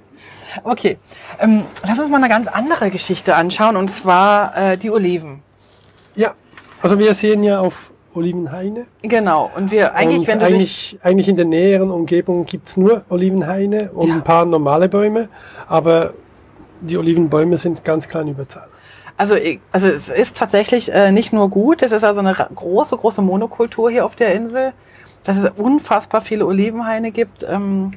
Okay, ähm, lass uns mal eine ganz andere Geschichte anschauen, und zwar äh, die Oliven. Ja, also wir sehen ja auf Olivenhaine. Genau, und wir eigentlich, und wenn du eigentlich, eigentlich in der näheren Umgebung gibt's nur Olivenhaine und ja. ein paar normale Bäume, aber die Olivenbäume sind ganz klein Überzahl. Also, also es ist tatsächlich äh, nicht nur gut, es ist also eine große, große Monokultur hier auf der Insel, dass es unfassbar viele Olivenhaine gibt, ähm,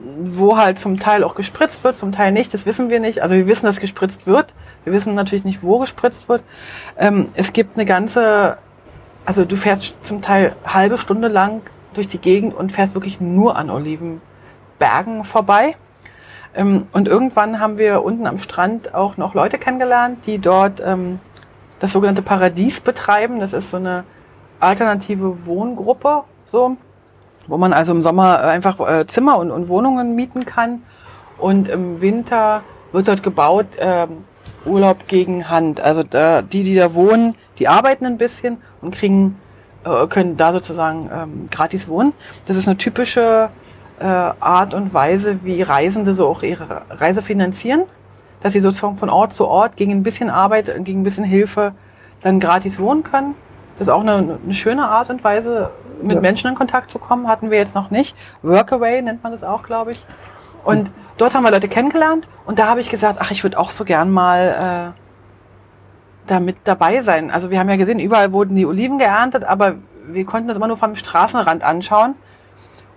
wo halt zum Teil auch gespritzt wird, zum Teil nicht, das wissen wir nicht. Also wir wissen, dass gespritzt wird, wir wissen natürlich nicht, wo gespritzt wird. Ähm, es gibt eine ganze, also du fährst zum Teil halbe Stunde lang durch die Gegend und fährst wirklich nur an Olivenbergen vorbei. Ähm, und irgendwann haben wir unten am Strand auch noch Leute kennengelernt, die dort ähm, das sogenannte Paradies betreiben. Das ist so eine alternative Wohngruppe, so, wo man also im Sommer einfach äh, Zimmer und, und, Wohnungen mieten kann. Und im Winter wird dort gebaut äh, Urlaub gegen Hand. Also da, die, die da wohnen, die arbeiten ein bisschen und kriegen, äh, können da sozusagen ähm, gratis wohnen. Das ist eine typische äh, Art und Weise, wie Reisende so auch ihre Reise finanzieren, dass sie sozusagen von Ort zu Ort gegen ein bisschen Arbeit, gegen ein bisschen Hilfe dann gratis wohnen können. Das ist auch eine, eine schöne Art und Weise, mit ja. Menschen in Kontakt zu kommen, hatten wir jetzt noch nicht. Workaway nennt man das auch, glaube ich. Und dort haben wir Leute kennengelernt und da habe ich gesagt, ach, ich würde auch so gern mal äh, da mit dabei sein. Also wir haben ja gesehen, überall wurden die Oliven geerntet, aber wir konnten das immer nur vom Straßenrand anschauen.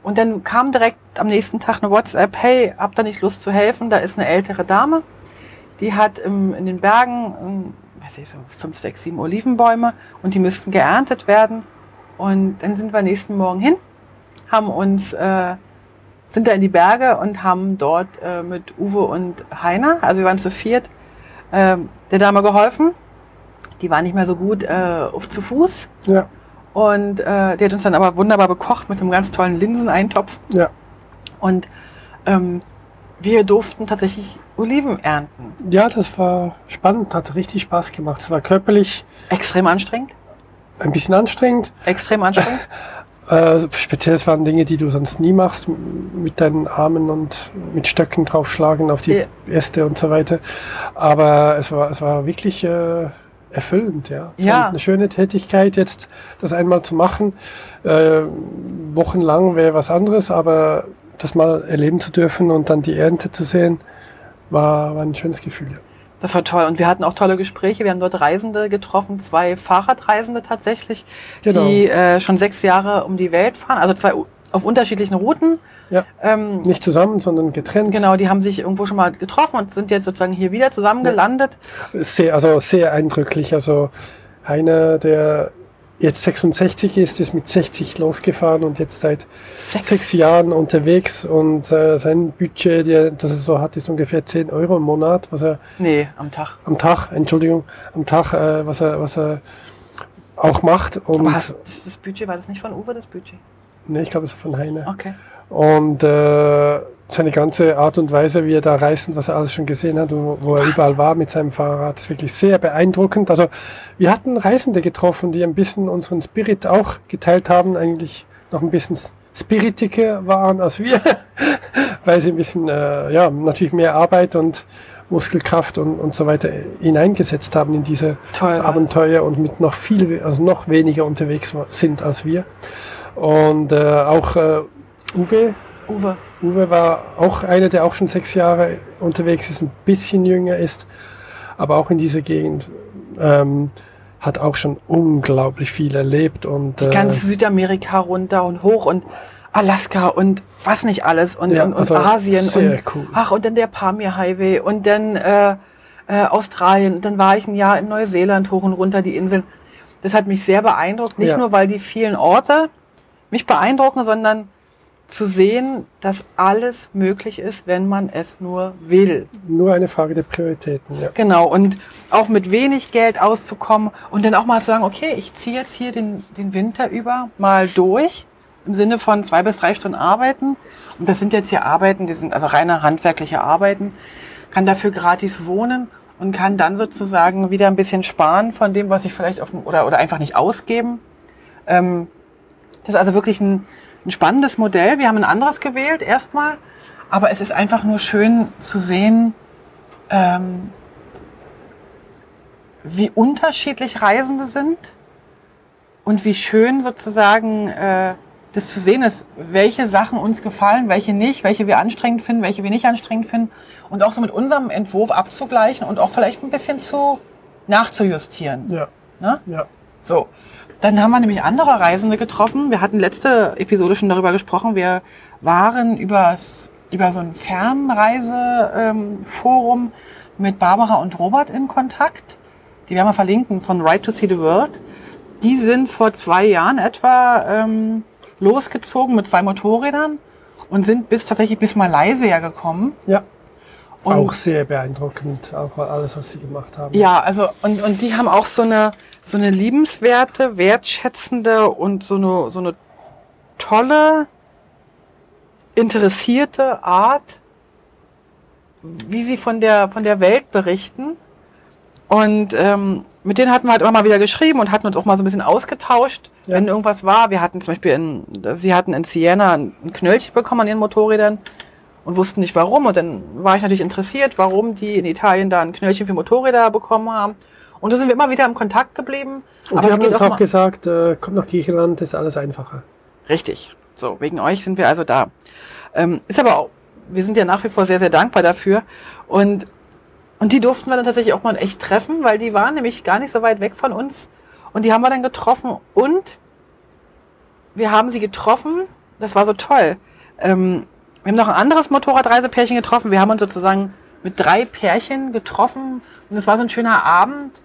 Und dann kam direkt am nächsten Tag eine WhatsApp, hey, habt ihr nicht Lust zu helfen? Da ist eine ältere Dame, die hat im, in den Bergen weiß ich so, fünf, sechs, sieben Olivenbäume und die müssten geerntet werden. Und dann sind wir nächsten Morgen hin, haben uns, äh, sind da in die Berge und haben dort äh, mit Uwe und Heiner, also wir waren zu viert, äh, der Dame geholfen. Die war nicht mehr so gut äh, auf zu Fuß. Ja. Und äh, die hat uns dann aber wunderbar bekocht mit einem ganz tollen Linseneintopf. Ja. Und ähm, wir durften tatsächlich Oliven ernten. Ja, das war spannend, hat richtig Spaß gemacht. Es war körperlich Extrem anstrengend. ein bisschen anstrengend. Extrem anstrengend. Äh, speziell es waren Dinge, die du sonst nie machst, mit deinen Armen und mit Stöcken draufschlagen auf die Ja. Äste und so weiter. Aber es war, es war wirklich äh, erfüllend, ja. Es Ja. eine schöne Tätigkeit, jetzt das einmal zu machen. Äh, wochenlang wäre was anderes, aber das mal erleben zu dürfen und dann die Ernte zu sehen, war, war ein schönes Gefühl. ja. Das war toll. Und wir hatten auch tolle Gespräche. Wir haben dort Reisende getroffen, zwei Fahrradreisende tatsächlich, Genau. die äh, schon sechs Jahre um die Welt fahren. Also zwei auf unterschiedlichen Routen. Ja. Ähm, Nicht zusammen, sondern getrennt. genau, die haben sich irgendwo schon mal getroffen und sind jetzt sozusagen hier wieder zusammen gelandet. Sehr, also sehr eindrücklich. Also Heiner, der jetzt 66 ist, ist mit 60 losgefahren und jetzt seit Sechs. sechs Jahren unterwegs und äh, sein Budget, der, das er so hat, ist ungefähr 10 Euro im Monat, was er Nee, am Tag. am Tag, Entschuldigung, am Tag, äh, was er, was er auch macht. Und Aber hast, das, das Budget, war das nicht von Uwe, das Budget? Nee, ich glaube, es ist von Heiner. Okay. Und äh, seine ganze Art und Weise, wie er da reist und was er alles schon gesehen hat und wo, wo er überall war mit seinem Fahrrad, ist wirklich sehr beeindruckend. Also wir hatten Reisende getroffen, die ein bisschen unseren Spirit auch geteilt haben, eigentlich noch ein bisschen spiritiger waren als wir, weil sie ein bisschen, äh, ja, natürlich mehr Arbeit und Muskelkraft und, und so weiter hineingesetzt haben in diese Abenteuer und mit noch viel, also noch weniger unterwegs sind als wir. Und äh, auch äh, Uwe, Uwe. Uwe war auch einer, der auch schon sechs Jahre unterwegs ist, ein bisschen jünger ist, aber auch in dieser Gegend ähm, hat auch schon unglaublich viel erlebt und äh, Ganz Südamerika runter und hoch und Alaska und was nicht alles und, Ja, und, und also Asien sehr und cool. ach und dann der Pamir Highway und dann äh, äh, Australien und dann war ich ein Jahr in Neuseeland hoch und runter die Inseln. Das hat mich sehr beeindruckt, nicht Ja. nur weil die vielen Orte mich beeindrucken, sondern zu sehen, dass alles möglich ist, wenn man es nur will. nur eine Frage der Prioritäten. Ja. Genau, und auch mit wenig Geld auszukommen und dann auch mal zu sagen, okay, ich ziehe jetzt hier den, den Winter über mal durch, im Sinne von zwei bis drei Stunden arbeiten. Und das sind jetzt hier Arbeiten, die sind also reine handwerkliche Arbeiten, kann dafür gratis wohnen und kann dann sozusagen wieder ein bisschen sparen von dem, was ich vielleicht auf dem, oder, oder einfach nicht ausgeben. Ähm, das ist also wirklich ein, ein spannendes Modell. Wir haben ein anderes gewählt erstmal, aber es ist einfach nur schön zu sehen, ähm, wie unterschiedlich Reisende sind und wie schön sozusagen äh, das zu sehen ist, welche Sachen uns gefallen, welche nicht, welche wir anstrengend finden, welche wir nicht anstrengend finden und auch so mit unserem Entwurf abzugleichen und auch vielleicht ein bisschen zu nachzujustieren. Ja, Ne? ja. So, dann haben wir nämlich andere Reisende getroffen. Wir hatten letzte Episode schon darüber gesprochen. Wir waren übers, über so ein Fernreiseforum mit Barbara und Robert in Kontakt. Die werden wir verlinken von Right to See the World. Die sind vor zwei Jahren etwa ähm, losgezogen mit zwei Motorrädern und sind bis tatsächlich bis Malaysia gekommen. ja. Und auch sehr beeindruckend, auch alles, was sie gemacht haben. Ja, also und, und die haben auch so eine so eine liebenswerte, wertschätzende und so eine so eine tolle interessierte Art, wie sie von der von der Welt berichten. Und ähm, mit denen hatten wir halt immer mal wieder geschrieben und hatten uns auch mal so ein bisschen ausgetauscht, Ja. wenn irgendwas war. Wir hatten zum Beispiel in, sie hatten in Siena ein Knöllchen bekommen an ihren Motorrädern und wussten nicht warum. Und dann war ich natürlich interessiert, warum die in Italien da ein Knöllchen für Motorräder bekommen haben. Und da sind wir immer wieder im Kontakt geblieben. Und sie haben uns auch mal- gesagt, äh, kommt nach Griechenland, ist alles einfacher. Richtig. So, wegen euch sind wir also da. Ähm, ist aber auch, wir sind ja nach wie vor sehr, sehr dankbar dafür. Und, und die durften wir dann tatsächlich auch mal echt treffen, weil die waren nämlich gar nicht so weit weg von uns. Und die haben wir dann getroffen und wir haben sie getroffen. Das war so toll. Ähm, wir haben noch ein anderes Motorradreisepärchen getroffen. Wir haben uns sozusagen mit drei Pärchen getroffen. Und es war so ein schöner Abend,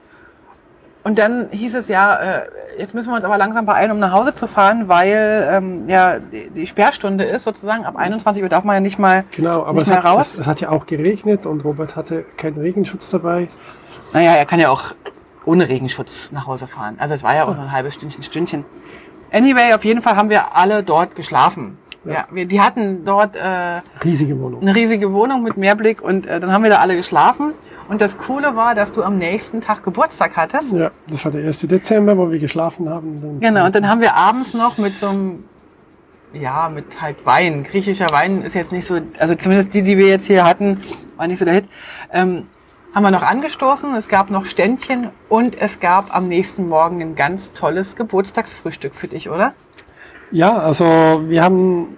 Und dann hieß es ja, äh, jetzt müssen wir uns aber langsam beeilen, um nach Hause zu fahren, weil ähm, ja die, die Sperrstunde ist sozusagen. Ab 21 Uhr darf man ja nicht mal Genau, aber es hat, raus. Es, es hat ja auch geregnet und Robert hatte keinen Regenschutz dabei. Naja, er kann ja auch ohne Regenschutz nach Hause fahren. Also es war ja auch nur ein halbes Stündchen, Stündchen. Anyway, auf jeden Fall haben wir alle dort geschlafen. Ja, wir, die hatten dort äh, Riesige Wohnung. eine riesige Wohnung mit Mehrblick und äh, dann haben wir da alle geschlafen. Und das Coole war, dass du am nächsten Tag Geburtstag hattest. Ja, das war der 1. Dezember, wo wir geschlafen haben. Dann Genau, und dann haben wir abends noch mit so einem, ja, mit halt Wein. Griechischer Wein ist jetzt nicht so, also zumindest die, die wir jetzt hier hatten, war nicht so der Hit. Ähm, haben wir noch angestoßen, es gab noch Ständchen und es gab am nächsten Morgen ein ganz tolles Geburtstagsfrühstück für dich, oder? Ja, also wir haben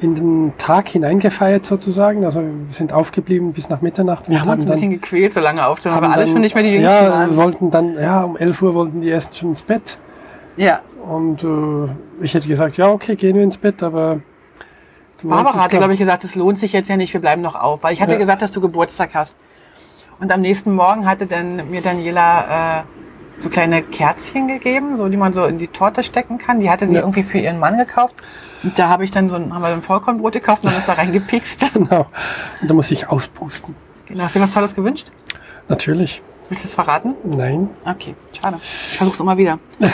in den Tag hineingefeiert sozusagen. Also wir sind aufgeblieben bis nach Mitternacht. Wir haben uns ein dann- bisschen gequält, so lange aufzuhören, haben aber alle schon nicht mehr die Jüngsten Ja, wir waren. wollten dann, ja, um 11 Uhr wollten die ersten schon ins Bett. Ja, Und äh, ich hätte gesagt, ja, okay, gehen wir ins Bett, aber du Barbara hatte, glaube ich, gesagt, es lohnt sich jetzt ja nicht, wir bleiben noch auf, weil ich hatte Ja. gesagt, dass du Geburtstag hast. Und am nächsten Morgen hatte dann mir Daniela äh, so kleine Kerzchen gegeben, so die man so in die Torte stecken kann. Die hatte sie Ja. irgendwie für ihren Mann gekauft. Und da habe ich dann so ein, haben wir ein Vollkornbrot gekauft und haben das da reingepikst. Genau. Und da muss ich auspusten. Genau. Hast du dir was Tolles gewünscht? Natürlich. Willst du es verraten? Nein. Okay, schade. Ich versuch's immer wieder.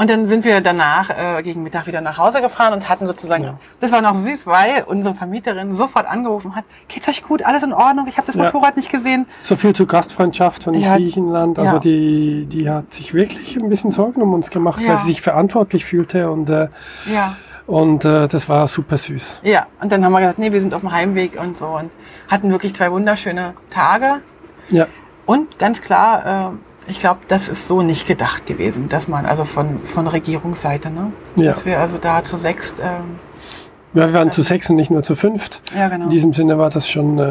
Und dann sind wir danach äh, gegen Mittag wieder nach Hause gefahren und hatten sozusagen, Ja. das war noch süß, weil unsere Vermieterin sofort angerufen hat, geht's euch gut, alles in Ordnung, ich habe das Ja. Motorrad nicht gesehen. So viel zur Gastfreundschaft von Ja, Griechenland. Also ja. die, die hat sich wirklich ein bisschen Sorgen um uns gemacht, Ja. weil sie sich verantwortlich fühlte und, äh, Ja, und äh, das war super süß. ja. Und dann haben wir gesagt, nee, wir sind auf dem Heimweg und so und hatten wirklich zwei wunderschöne Tage. Ja, Und ganz klar, äh, ich glaube, das ist so nicht gedacht gewesen, dass man, also von, von Regierungsseite, ne? Ja. Dass wir also da zu sechst, ähm, Ja, wir waren zu sechs und nicht nur zu fünft. ja genau, In diesem Sinne war das schon äh,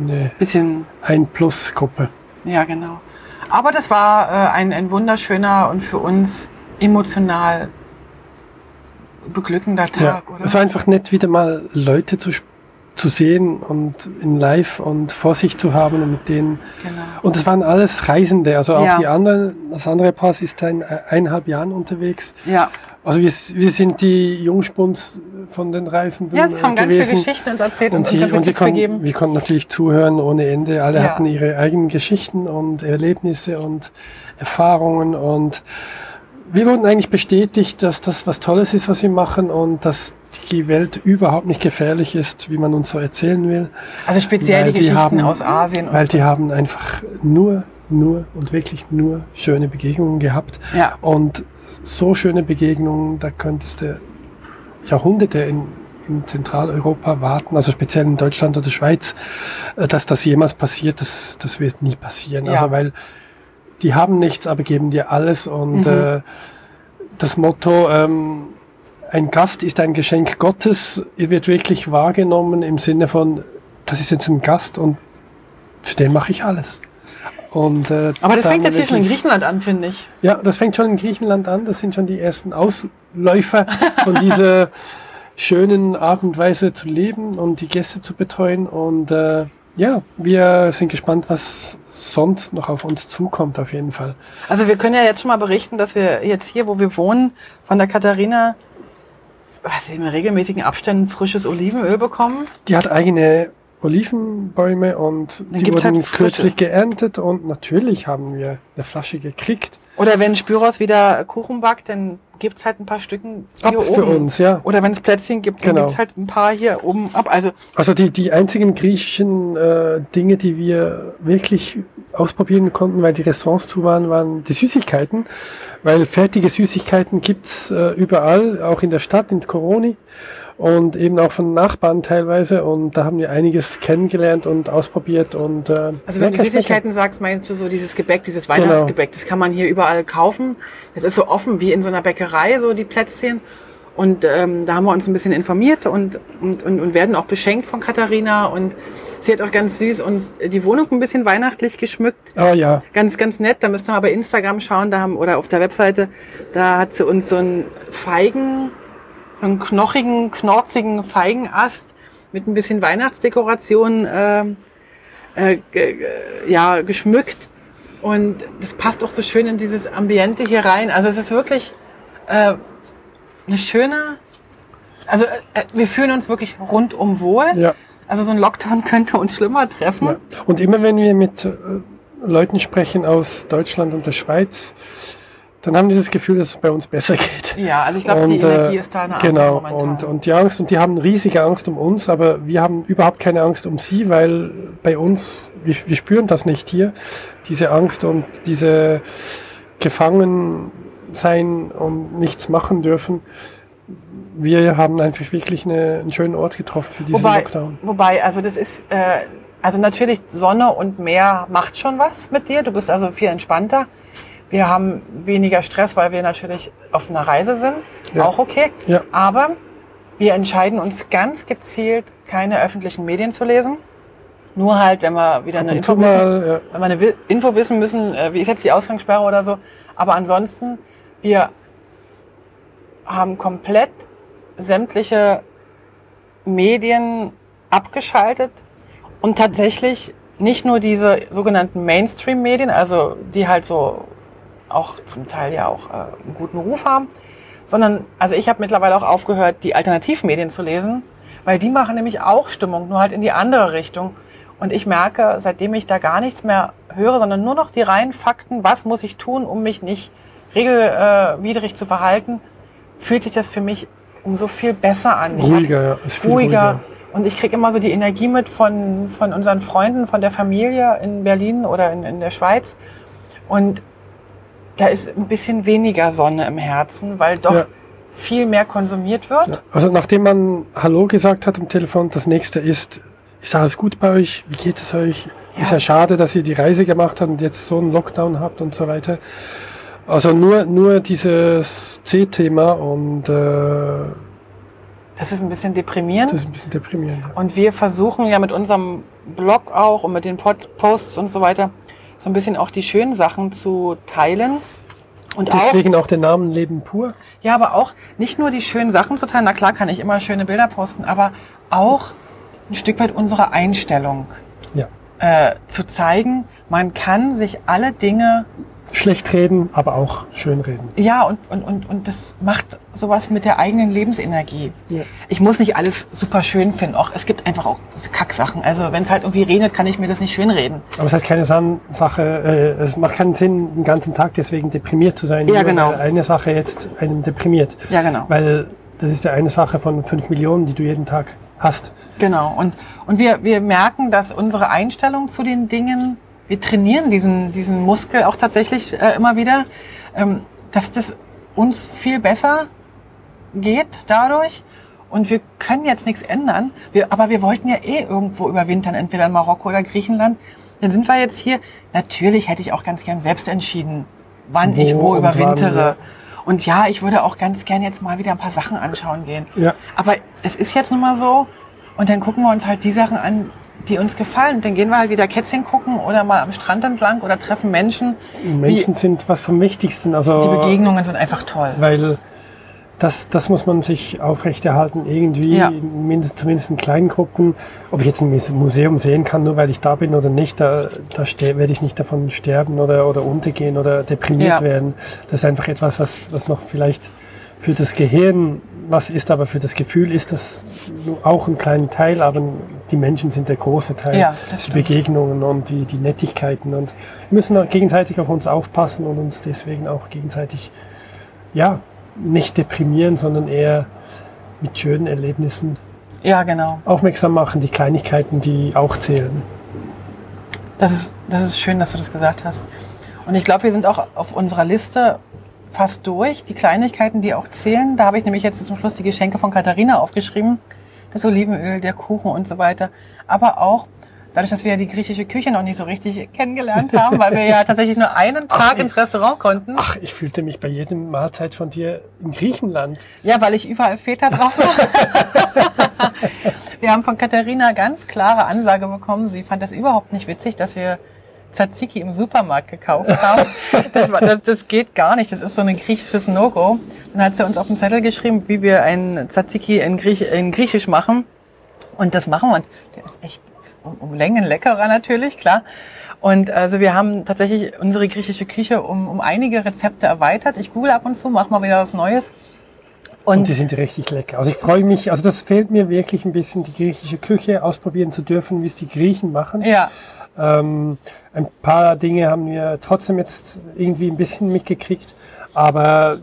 eine bisschen Ein-Plus-Gruppe. Ja, genau. Aber das war äh, ein, ein wunderschöner und für uns emotional beglückender Ja. Tag, oder? Es war einfach nett, wieder mal Leute zu, sp- zu sehen und in Live und vor sich zu haben und mit denen. genau. Und es waren alles Reisende. Also auch Ja. die anderen, das andere Paar ist ein, eineinhalb Jahren unterwegs. Ja, Also wir, wir sind die Jungspuns von den Reisenden ja sie haben äh, ganz gewesen. viele Geschichten uns erzählt und, Und, die, ganz und wir, konnten, wir konnten natürlich zuhören ohne Ende. Alle Ja. hatten ihre eigenen Geschichten und Erlebnisse und Erfahrungen und wir wurden eigentlich bestätigt, dass das was Tolles ist, was wir machen und dass die Welt überhaupt nicht gefährlich ist, wie man uns so erzählen will. Also speziell die Geschichten haben, aus Asien. Weil die haben einfach nur, nur und wirklich nur schöne Begegnungen gehabt. ja, Und so schöne Begegnungen, da könntest du Jahrhunderte in, in Zentraleuropa warten, also speziell in Deutschland oder Schweiz, äh, dass das jemals passiert, das, das wird nie passieren. Ja. Also weil die haben nichts, aber geben dir alles und Mhm. äh, das Motto, ähm, ein Gast ist ein Geschenk Gottes, wird wirklich wahrgenommen im Sinne von, das ist jetzt ein Gast und für den mache ich alles. Und, äh, aber das da fängt jetzt hier schon in Griechenland an, finde ich. ja, das fängt schon in Griechenland an. Das sind schon die ersten Ausläufer von dieser schönen Art und Weise zu leben und die Gäste zu betreuen. Und äh, ja, wir sind gespannt, was sonst noch auf uns zukommt, auf jeden Fall. Also wir können ja jetzt schon mal berichten, dass wir jetzt hier, wo wir wohnen, von der Katharina was, in regelmäßigen Abständen frisches Olivenöl bekommen. Die hat eigene Olivenbäume und Dann die wurden halt kürzlich geerntet und natürlich haben wir eine Flasche gekriegt. Oder wenn Spyros wieder Kuchen backt, dann gibt's halt ein paar Stücken Ab hier für oben. uns, ja. Oder wenn es Plätzchen gibt, dann Genau. gibt's halt ein paar hier oben ab. Also Also die, die einzigen griechischen äh, Dinge, die wir wirklich ausprobieren konnten, weil die Restaurants zu waren, waren die Süßigkeiten. Weil fertige Süßigkeiten gibt's äh, überall, auch in der Stadt, in Koroni. Und eben auch von Nachbarn teilweise. Und da haben wir einiges kennengelernt und ausprobiert. Und, äh, Also wenn du Süßigkeiten sagst, meinst du so dieses Gebäck, dieses Weihnachtsgebäck, das kann man hier überall kaufen. Das ist so offen wie in so einer Bäckerei, so die Plätzchen. Und ähm, da haben wir uns ein bisschen informiert und, und, und, und werden auch beschenkt von Katharina. Und sie hat auch ganz süß uns die Wohnung ein bisschen weihnachtlich geschmückt. Oh ja, Ganz, ganz nett. Da müsst ihr mal bei Instagram schauen, da haben, oder auf der Webseite. Da hat sie uns so einen Feigen, einen knochigen, knorzigen Feigenast mit ein bisschen Weihnachtsdekoration äh, ge- ge- ja, geschmückt. Und das passt auch so schön in dieses Ambiente hier rein. Also es ist wirklich äh, eine schöne, also äh, wir fühlen uns wirklich rundum wohl. Ja. Also so ein Lockdown könnte uns schlimmer treffen. Ja. Und immer wenn wir mit äh, Leuten sprechen aus Deutschland und der Schweiz, dann haben die das Gefühl, dass es bei uns besser geht. Ja, also ich glaube, die Energie äh, ist da eine Genau, und, und die Angst, und die haben riesige Angst um uns, aber wir haben überhaupt keine Angst um sie, weil bei uns, wir, wir spüren das nicht hier, diese Angst und diese Gefangen sein und nichts machen dürfen. Wir haben einfach wirklich eine, einen schönen Ort getroffen für diesen wobei, Lockdown. Wobei, also das ist, äh, also natürlich Sonne und Meer macht schon was mit dir. Du bist also viel entspannter. Wir haben weniger Stress, weil wir natürlich auf einer Reise sind. Ja. Auch okay. Ja. Aber wir entscheiden uns ganz gezielt, keine öffentlichen Medien zu lesen. Nur halt, wenn wir wieder eine Info mal, wissen, ja. wenn wir eine Info wissen müssen, äh, wie ist jetzt die Ausgangssperre oder so. Aber ansonsten, wir haben komplett sämtliche Medien abgeschaltet und tatsächlich nicht nur diese sogenannten Mainstream-Medien, also die halt so auch zum Teil ja auch äh, einen guten Ruf haben, sondern also ich habe mittlerweile auch aufgehört, die Alternativmedien zu lesen, weil die machen nämlich auch Stimmung, nur halt in die andere Richtung. Und ich merke, seitdem ich da gar nichts mehr höre, sondern nur noch die reinen Fakten, was muss ich tun, um mich nicht regelwidrig zu verhalten, fühlt sich das für mich umso viel besser an. Ruhiger, ja. Ist ruhiger. ruhiger. Und ich kriege immer so die Energie mit von, von unseren Freunden, von der Familie in Berlin oder in, in der Schweiz. Und da ist ein bisschen weniger Sonne im Herzen, weil doch ja. viel mehr konsumiert wird. Ja. Also nachdem man Hallo gesagt hat am Telefon, das nächste ist, ist alles gut bei euch? Wie geht es euch? Ja. Ist ja schade, dass ihr die Reise gemacht habt und jetzt so einen Lockdown habt und so weiter. Also nur, nur dieses C-Thema und äh, das ist ein bisschen deprimierend. Das ist ein bisschen deprimierend. Und wir versuchen ja mit unserem Blog auch und mit den Posts und so weiter so ein bisschen auch die schönen Sachen zu teilen. Und Deswegen auch, auch der Namen Leben pur. Ja, aber auch nicht nur die schönen Sachen zu teilen. Na klar kann ich immer schöne Bilder posten, aber auch ein Stück weit unsere Einstellung ja. äh, zu zeigen. Man kann sich alle Dinge schlecht reden, aber auch schön reden. Ja, und, und, und, und das macht sowas mit der eigenen Lebensenergie. Ja. Ich muss nicht alles super schön finden. Auch es gibt einfach auch Kacksachen. Also wenn es halt irgendwie regnet, kann ich mir das nicht schön reden. Aber es hat keine Sache, äh, es macht keinen Sinn, den ganzen Tag deswegen deprimiert zu sein. Ja, genau. Weil eine Sache jetzt einen deprimiert. Ja, genau. Weil das ist ja eine Sache von fünf Millionen, die du jeden Tag hast. Genau. Und, und wir, wir merken, dass unsere Einstellung zu den Dingen wir trainieren diesen, diesen Muskel auch tatsächlich äh, immer wieder, ähm, dass das uns viel besser geht dadurch. Und wir können jetzt nichts ändern. Wir, aber wir wollten ja eh irgendwo überwintern, entweder in Marokko oder Griechenland. Dann sind wir jetzt hier. Natürlich hätte ich auch ganz gern selbst entschieden, wann wo ich wo überwintere. Wann, ja. Und ja, ich würde auch ganz gern jetzt mal wieder ein paar Sachen anschauen gehen. Ja. Aber es ist jetzt nun mal so. Und dann gucken wir uns halt die Sachen an, die uns gefallen. Dann gehen wir halt wieder Kätzchen gucken oder mal am Strand entlang oder treffen Menschen. Menschen Wie, sind was vom Wichtigsten. Also, die Begegnungen sind einfach toll. Weil das, das muss man sich aufrechterhalten, irgendwie, ja. mindestens, zumindest in kleinen Gruppen. Ob ich jetzt ein Museum sehen kann, nur weil ich da bin oder nicht, da, da werde ich nicht davon sterben oder, oder untergehen oder deprimiert ja. werden. Das ist einfach etwas, was, was noch vielleicht für das Gehirn was ist, aber für das Gefühl ist das auch ein kleiner Teil, aber die Menschen sind der große Teil. Ja, das die Begegnungen und die, die Nettigkeiten und wir müssen gegenseitig auf uns aufpassen und uns deswegen auch gegenseitig, ja, nicht deprimieren, sondern eher mit schönen Erlebnissen ja, genau. aufmerksam machen, die Kleinigkeiten, die auch zählen. Das ist, das ist schön, dass du das gesagt hast. Und ich glaube, wir sind auch auf unserer Liste fast durch. Die Kleinigkeiten, die auch zählen. Da habe ich nämlich jetzt zum Schluss die Geschenke von Katharina aufgeschrieben. Das Olivenöl, der Kuchen und so weiter. Aber auch dadurch, dass wir ja die griechische Küche noch nicht so richtig kennengelernt haben, weil wir ja tatsächlich nur einen Tag ach, ins Restaurant konnten. Ach, ich fühlte mich bei jedem Mahlzeit von dir in Griechenland. Ja, weil ich überall Väter drauf habe. wir haben von Katharina ganz klare Ansage bekommen. Sie fand das überhaupt nicht witzig, dass wir Tzatziki im Supermarkt gekauft haben. Das, war, das, das geht gar nicht. Das ist so ein griechisches No-Go. Dann hat sie uns auf den Zettel geschrieben, wie wir ein Tzatziki in, Griech, in Griechisch machen. Und das machen wir. Und der ist echt um, um Längen leckerer natürlich, klar. Und also wir haben tatsächlich unsere griechische Küche um, um einige Rezepte erweitert. Ich google ab und zu, mach mal wieder was Neues. Und, und, die sind richtig lecker. Also ich freue mich, also das fehlt mir wirklich ein bisschen, die griechische Küche ausprobieren zu dürfen, wie es die Griechen machen. Ja. Ähm, ein paar Dinge haben wir trotzdem jetzt irgendwie ein bisschen mitgekriegt, aber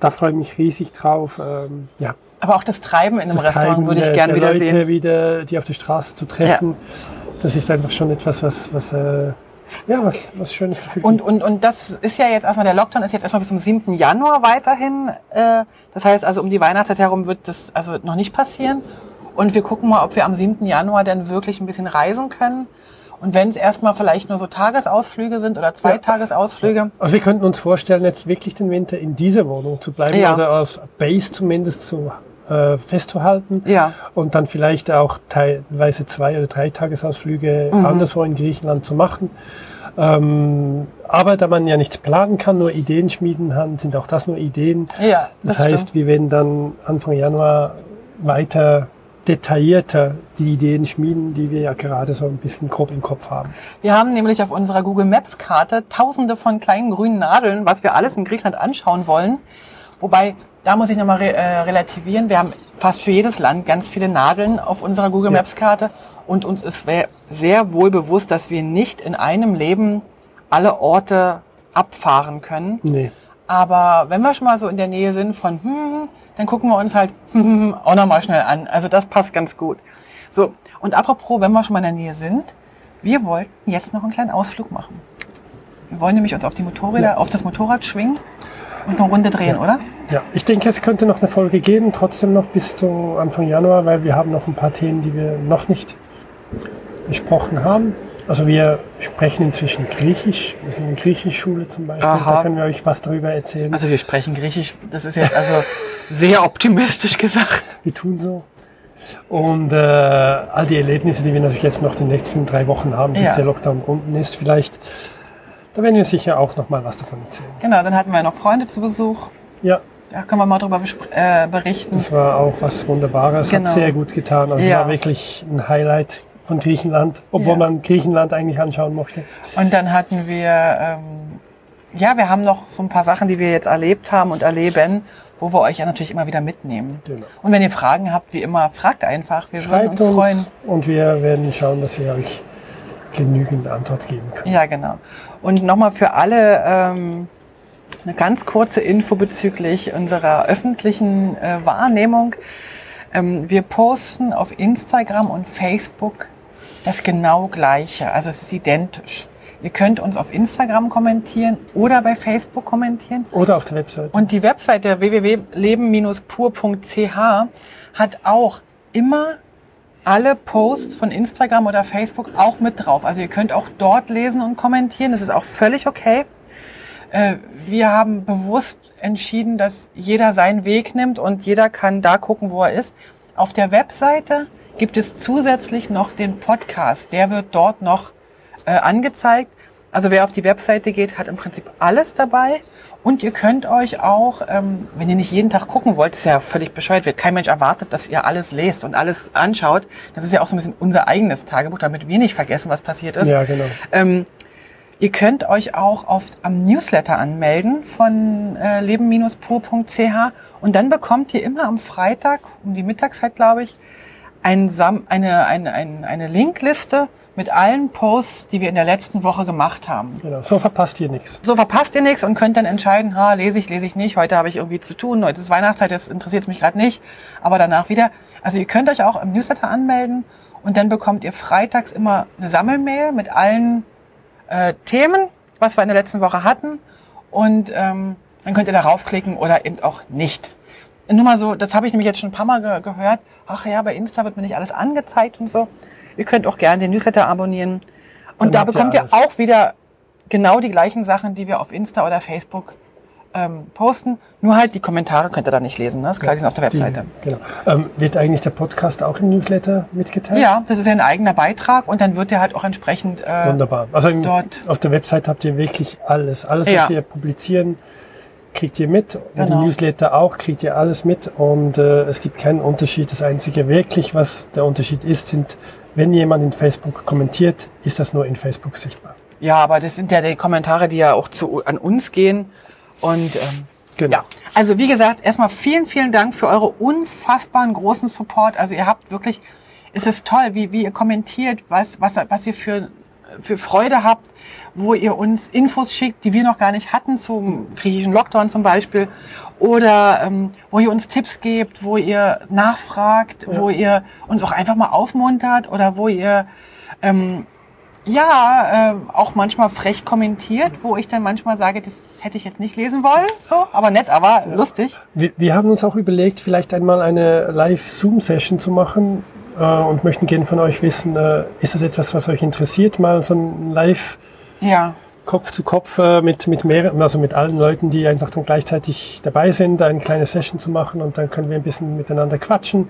da freue ich mich riesig drauf. Ähm, ja. Aber auch das Treiben in einem das Restaurant Treiben würde ich gerne wieder Leute sehen. wieder, die auf der Straße zu treffen, ja. das ist einfach schon etwas, was, was äh, ja, was, was schönes Gefühl. Und, und, und das ist ja jetzt erstmal, der Lockdown ist jetzt erstmal bis zum 7. Januar weiterhin. Äh, das heißt also, um die Weihnachtszeit herum wird das also noch nicht passieren. Und wir gucken mal, ob wir am 7. Januar dann wirklich ein bisschen reisen können. Und wenn es erstmal vielleicht nur so Tagesausflüge sind oder zwei ja. Tagesausflüge. Also wir könnten uns vorstellen, jetzt wirklich den Winter in dieser Wohnung zu bleiben ja. oder aus Base zumindest zu äh, festzuhalten. Ja. Und dann vielleicht auch teilweise zwei oder drei Tagesausflüge mhm. anderswo in Griechenland zu machen. Ähm, aber da man ja nichts planen kann, nur Ideen schmieden kann, sind auch das nur Ideen. Ja, das, das heißt, stimmt. wir werden dann Anfang Januar weiter detaillierter die Ideen schmieden, die wir ja gerade so ein bisschen grob im Kopf haben. Wir haben nämlich auf unserer Google Maps Karte tausende von kleinen grünen Nadeln, was wir alles in Griechenland anschauen wollen. Wobei, da muss ich nochmal re äh, relativieren. Wir haben fast für jedes Land ganz viele Nadeln auf unserer Google Maps Karte. Und uns ist sehr wohl bewusst, dass wir nicht in einem Leben alle Orte abfahren können. Nee. Aber wenn wir schon mal so in der Nähe sind von, hm, dann gucken wir uns halt auch nochmal schnell an. Also das passt ganz gut. So, und apropos, wenn wir schon mal in der Nähe sind, wir wollten jetzt noch einen kleinen Ausflug machen. Wir wollen nämlich uns auf die Motorräder, ja. auf das Motorrad schwingen und eine Runde drehen, ja. oder? Ja, ich denke, es könnte noch eine Folge geben, trotzdem noch bis zu Anfang Januar, weil wir haben noch ein paar Themen, die wir noch nicht besprochen haben. Also wir sprechen inzwischen Griechisch. Wir sind in Griechischschule zum Beispiel. Aha. Da können wir euch was darüber erzählen. Also wir sprechen Griechisch. Das ist jetzt also sehr optimistisch gesagt. Wir tun so. Und äh, all die Erlebnisse, die wir natürlich jetzt noch die nächsten drei Wochen haben, bis ja. der Lockdown unten ist, vielleicht, da werden wir sicher auch noch mal was davon erzählen. Genau, dann hatten wir noch Freunde zu Besuch. Ja. Da können wir mal drüber äh, berichten. Das war auch was Wunderbares, genau. hat sehr gut getan. Also ja. es war wirklich ein Highlight von Griechenland, obwohl ja. man Griechenland eigentlich anschauen mochte. Und dann hatten wir, ähm, ja, wir haben noch so ein paar Sachen, die wir jetzt erlebt haben und erleben, wo wir euch ja natürlich immer wieder mitnehmen. Genau. Und wenn ihr Fragen habt, wie immer, fragt einfach. Wir Schreibt würden uns freuen. Uns und wir werden schauen, dass wir euch genügend Antwort geben können. Ja, genau. Und nochmal für alle ähm, eine ganz kurze Info bezüglich unserer öffentlichen äh, Wahrnehmung. Ähm, wir posten auf Instagram und Facebook das genau gleiche. Also es ist identisch. Ihr könnt uns auf Instagram kommentieren oder bei Facebook kommentieren. Oder auf der Webseite. Und die Webseite www.leben-pur.ch hat auch immer alle Posts von Instagram oder Facebook auch mit drauf. Also ihr könnt auch dort lesen und kommentieren. Das ist auch völlig okay. Äh, wir haben bewusst entschieden, dass jeder seinen Weg nimmt und jeder kann da gucken, wo er ist. Auf der Webseite gibt es zusätzlich noch den Podcast. Der wird dort noch äh, angezeigt. Also wer auf die Webseite geht, hat im Prinzip alles dabei. Und ihr könnt euch auch, ähm, wenn ihr nicht jeden Tag gucken wollt, ist ja völlig bescheuert, wird kein Mensch erwartet, dass ihr alles lest und alles anschaut. Das ist ja auch so ein bisschen unser eigenes Tagebuch, damit wir nicht vergessen, was passiert ist. Ja, genau. Ähm, ihr könnt euch auch auf, am Newsletter anmelden von äh, leben-pur.ch und dann bekommt ihr immer am Freitag um die Mittagszeit, glaube ich, ein eine, eine, eine, eine Linkliste mit allen Posts, die wir in der letzten Woche gemacht haben. Genau, so verpasst ihr nichts. So verpasst ihr nichts und könnt dann entscheiden, ha, lese ich, lese ich nicht, heute habe ich irgendwie zu tun, heute ist Weihnachtszeit, das interessiert mich gerade nicht, aber danach wieder. Also ihr könnt euch auch im Newsletter anmelden und dann bekommt ihr freitags immer eine Sammelmail mit allen äh, Themen, was wir in der letzten Woche hatten und ähm, dann könnt ihr darauf klicken oder eben auch nicht. Nur mal so, das habe ich nämlich jetzt schon ein paar Mal ge gehört. Ach ja, bei Insta wird mir nicht alles angezeigt und so. Ihr könnt auch gerne den Newsletter abonnieren. Und Dann da bekommt ihr, ihr auch wieder genau die gleichen Sachen, die wir auf Insta oder Facebook ähm, posten. Nur halt die Kommentare könnt ihr da nicht lesen. Ne? Das gleiche ist auf der Webseite. Die, genau. Ähm, wird eigentlich der Podcast auch im Newsletter mitgeteilt? Ja, das ist ja ein eigener Beitrag und dann wird der halt auch entsprechend äh, Wunderbar. Also im, dort auf der Webseite habt ihr wirklich alles. Alles, was ja. wir publizieren, kriegt ihr mit. Genau. Die Newsletter auch, kriegt ihr alles mit. Und äh, es gibt keinen Unterschied. Das Einzige wirklich, was der Unterschied ist, sind, wenn jemand in Facebook kommentiert, ist das nur in Facebook sichtbar. Ja, aber das sind ja die Kommentare, die ja auch zu, an uns gehen. Und ähm, genau. ja, also wie gesagt, erstmal vielen, vielen Dank für eure unfassbaren großen Support. Also ihr habt wirklich, es ist toll, wie, wie ihr kommentiert, was, was, was ihr für, für Freude habt, wo ihr uns Infos schickt, die wir noch gar nicht hatten, zum griechischen Lockdown zum Beispiel. Oder ähm, wo ihr uns Tipps gebt, wo ihr nachfragt, ja. wo ihr uns auch einfach mal aufmuntert oder wo ihr ähm, ja, äh, auch manchmal frech kommentiert, wo ich dann manchmal sage, das hätte ich jetzt nicht lesen wollen, so, aber nett, aber ja. lustig. Wir, wir haben uns auch überlegt, vielleicht einmal eine Live-Zoom-Session zu machen äh, und möchten gerne von euch wissen, äh, ist das etwas, was euch interessiert, mal so ein Live- ja. Kopf zu Kopf äh, mit, mit mehreren, also mit allen Leuten, die einfach dann gleichzeitig dabei sind, eine kleine Session zu machen und dann können wir ein bisschen miteinander quatschen.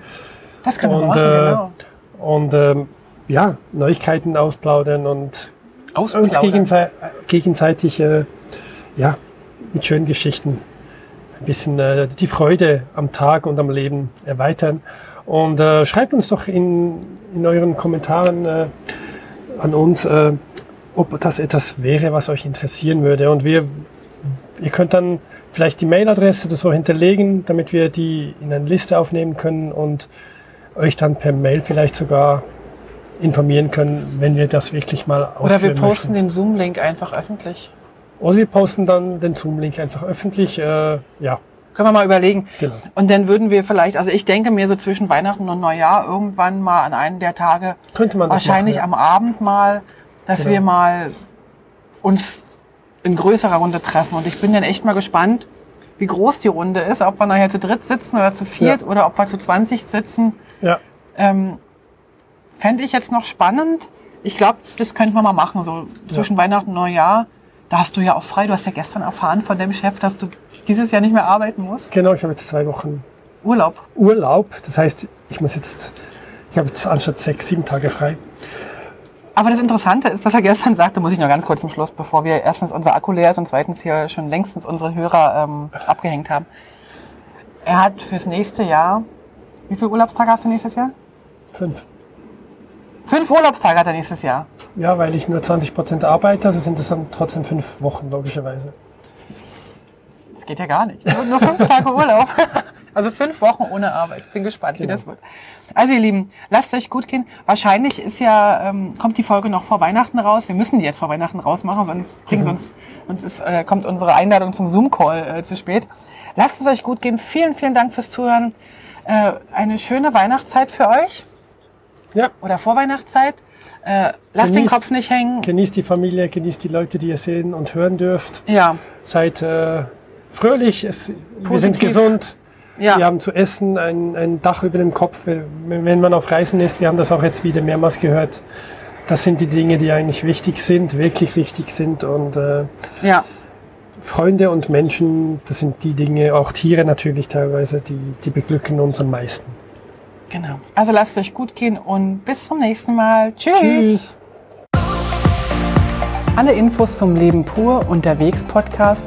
Das können wir machen, äh, genau. Und ähm, ja, Neuigkeiten ausplaudern und ausplaudern. uns gegensei gegenseitig äh, ja, mit schönen Geschichten ein bisschen äh, die Freude am Tag und am Leben erweitern. Und äh, schreibt uns doch in, in euren Kommentaren äh, an uns, äh, ob das etwas wäre, was euch interessieren würde. Und wir, ihr könnt dann vielleicht die Mailadresse oder so hinterlegen, damit wir die in eine Liste aufnehmen können und euch dann per Mail vielleicht sogar informieren können, wenn wir das wirklich mal ausführen Oder wir posten möchten. den Zoom-Link einfach öffentlich. Oder wir posten dann den Zoom-Link einfach öffentlich, äh, ja. Können wir mal überlegen. Genau. Und dann würden wir vielleicht, also ich denke mir so zwischen Weihnachten und Neujahr irgendwann mal an einen der Tage, Könnte man wahrscheinlich machen, ja. am Abend mal, dass genau. wir mal uns in größerer Runde treffen. Und ich bin dann echt mal gespannt, wie groß die Runde ist, ob wir nachher zu dritt sitzen oder zu viert ja. oder ob wir zu 20 sitzen. Ja. Ähm, Fände ich jetzt noch spannend. Ich glaube, das könnte man mal machen, so zwischen ja. Weihnachten und Neujahr. Da hast du ja auch frei. Du hast ja gestern erfahren von dem Chef, dass du dieses Jahr nicht mehr arbeiten musst. Genau, ich habe jetzt zwei Wochen Urlaub. Urlaub. Das heißt, ich muss jetzt, ich habe jetzt anstatt sechs, sieben Tage frei. Aber das Interessante ist, dass er gestern sagte, muss ich noch ganz kurz zum Schluss, bevor wir erstens unser Akku leer ist und zweitens hier schon längstens unsere Hörer ähm, abgehängt haben. Er hat fürs nächste Jahr, wie viele Urlaubstage hast du nächstes Jahr? Fünf. Fünf Urlaubstage hat er nächstes Jahr. Ja, weil ich nur 20 Prozent arbeite, also sind es dann trotzdem fünf Wochen, logischerweise. Das geht ja gar nicht. Nur, nur fünf Tage Urlaub. Also fünf Wochen ohne Arbeit. Bin gespannt, genau. wie das wird. Also ihr Lieben, lasst euch gut gehen. Wahrscheinlich ist ja, ähm, kommt die Folge noch vor Weihnachten raus. Wir müssen die jetzt vor Weihnachten rausmachen, sonst, mhm. sonst, sonst ist, äh, kommt unsere Einladung zum Zoom-Call äh, zu spät. Lasst es euch gut gehen. Vielen, vielen Dank fürs Zuhören. Äh, eine schöne Weihnachtszeit für euch. Ja. Oder Vorweihnachtszeit. Äh, lasst genießt, den Kopf nicht hängen. Genießt die Familie, genießt die Leute, die ihr sehen und hören dürft. Ja. Seid äh, fröhlich, es, wir sind gesund. Ja. Wir haben zu essen, ein, ein Dach über dem Kopf, wenn man auf Reisen ist. Wir haben das auch jetzt wieder mehrmals gehört. Das sind die Dinge, die eigentlich wichtig sind, wirklich wichtig sind. Und äh, ja. Freunde und Menschen, das sind die Dinge, auch Tiere natürlich teilweise, die, die beglücken uns am meisten. Genau. Also lasst es euch gut gehen und bis zum nächsten Mal. Tschüss. Tschüss. Alle Infos zum Leben pur unterwegs Podcast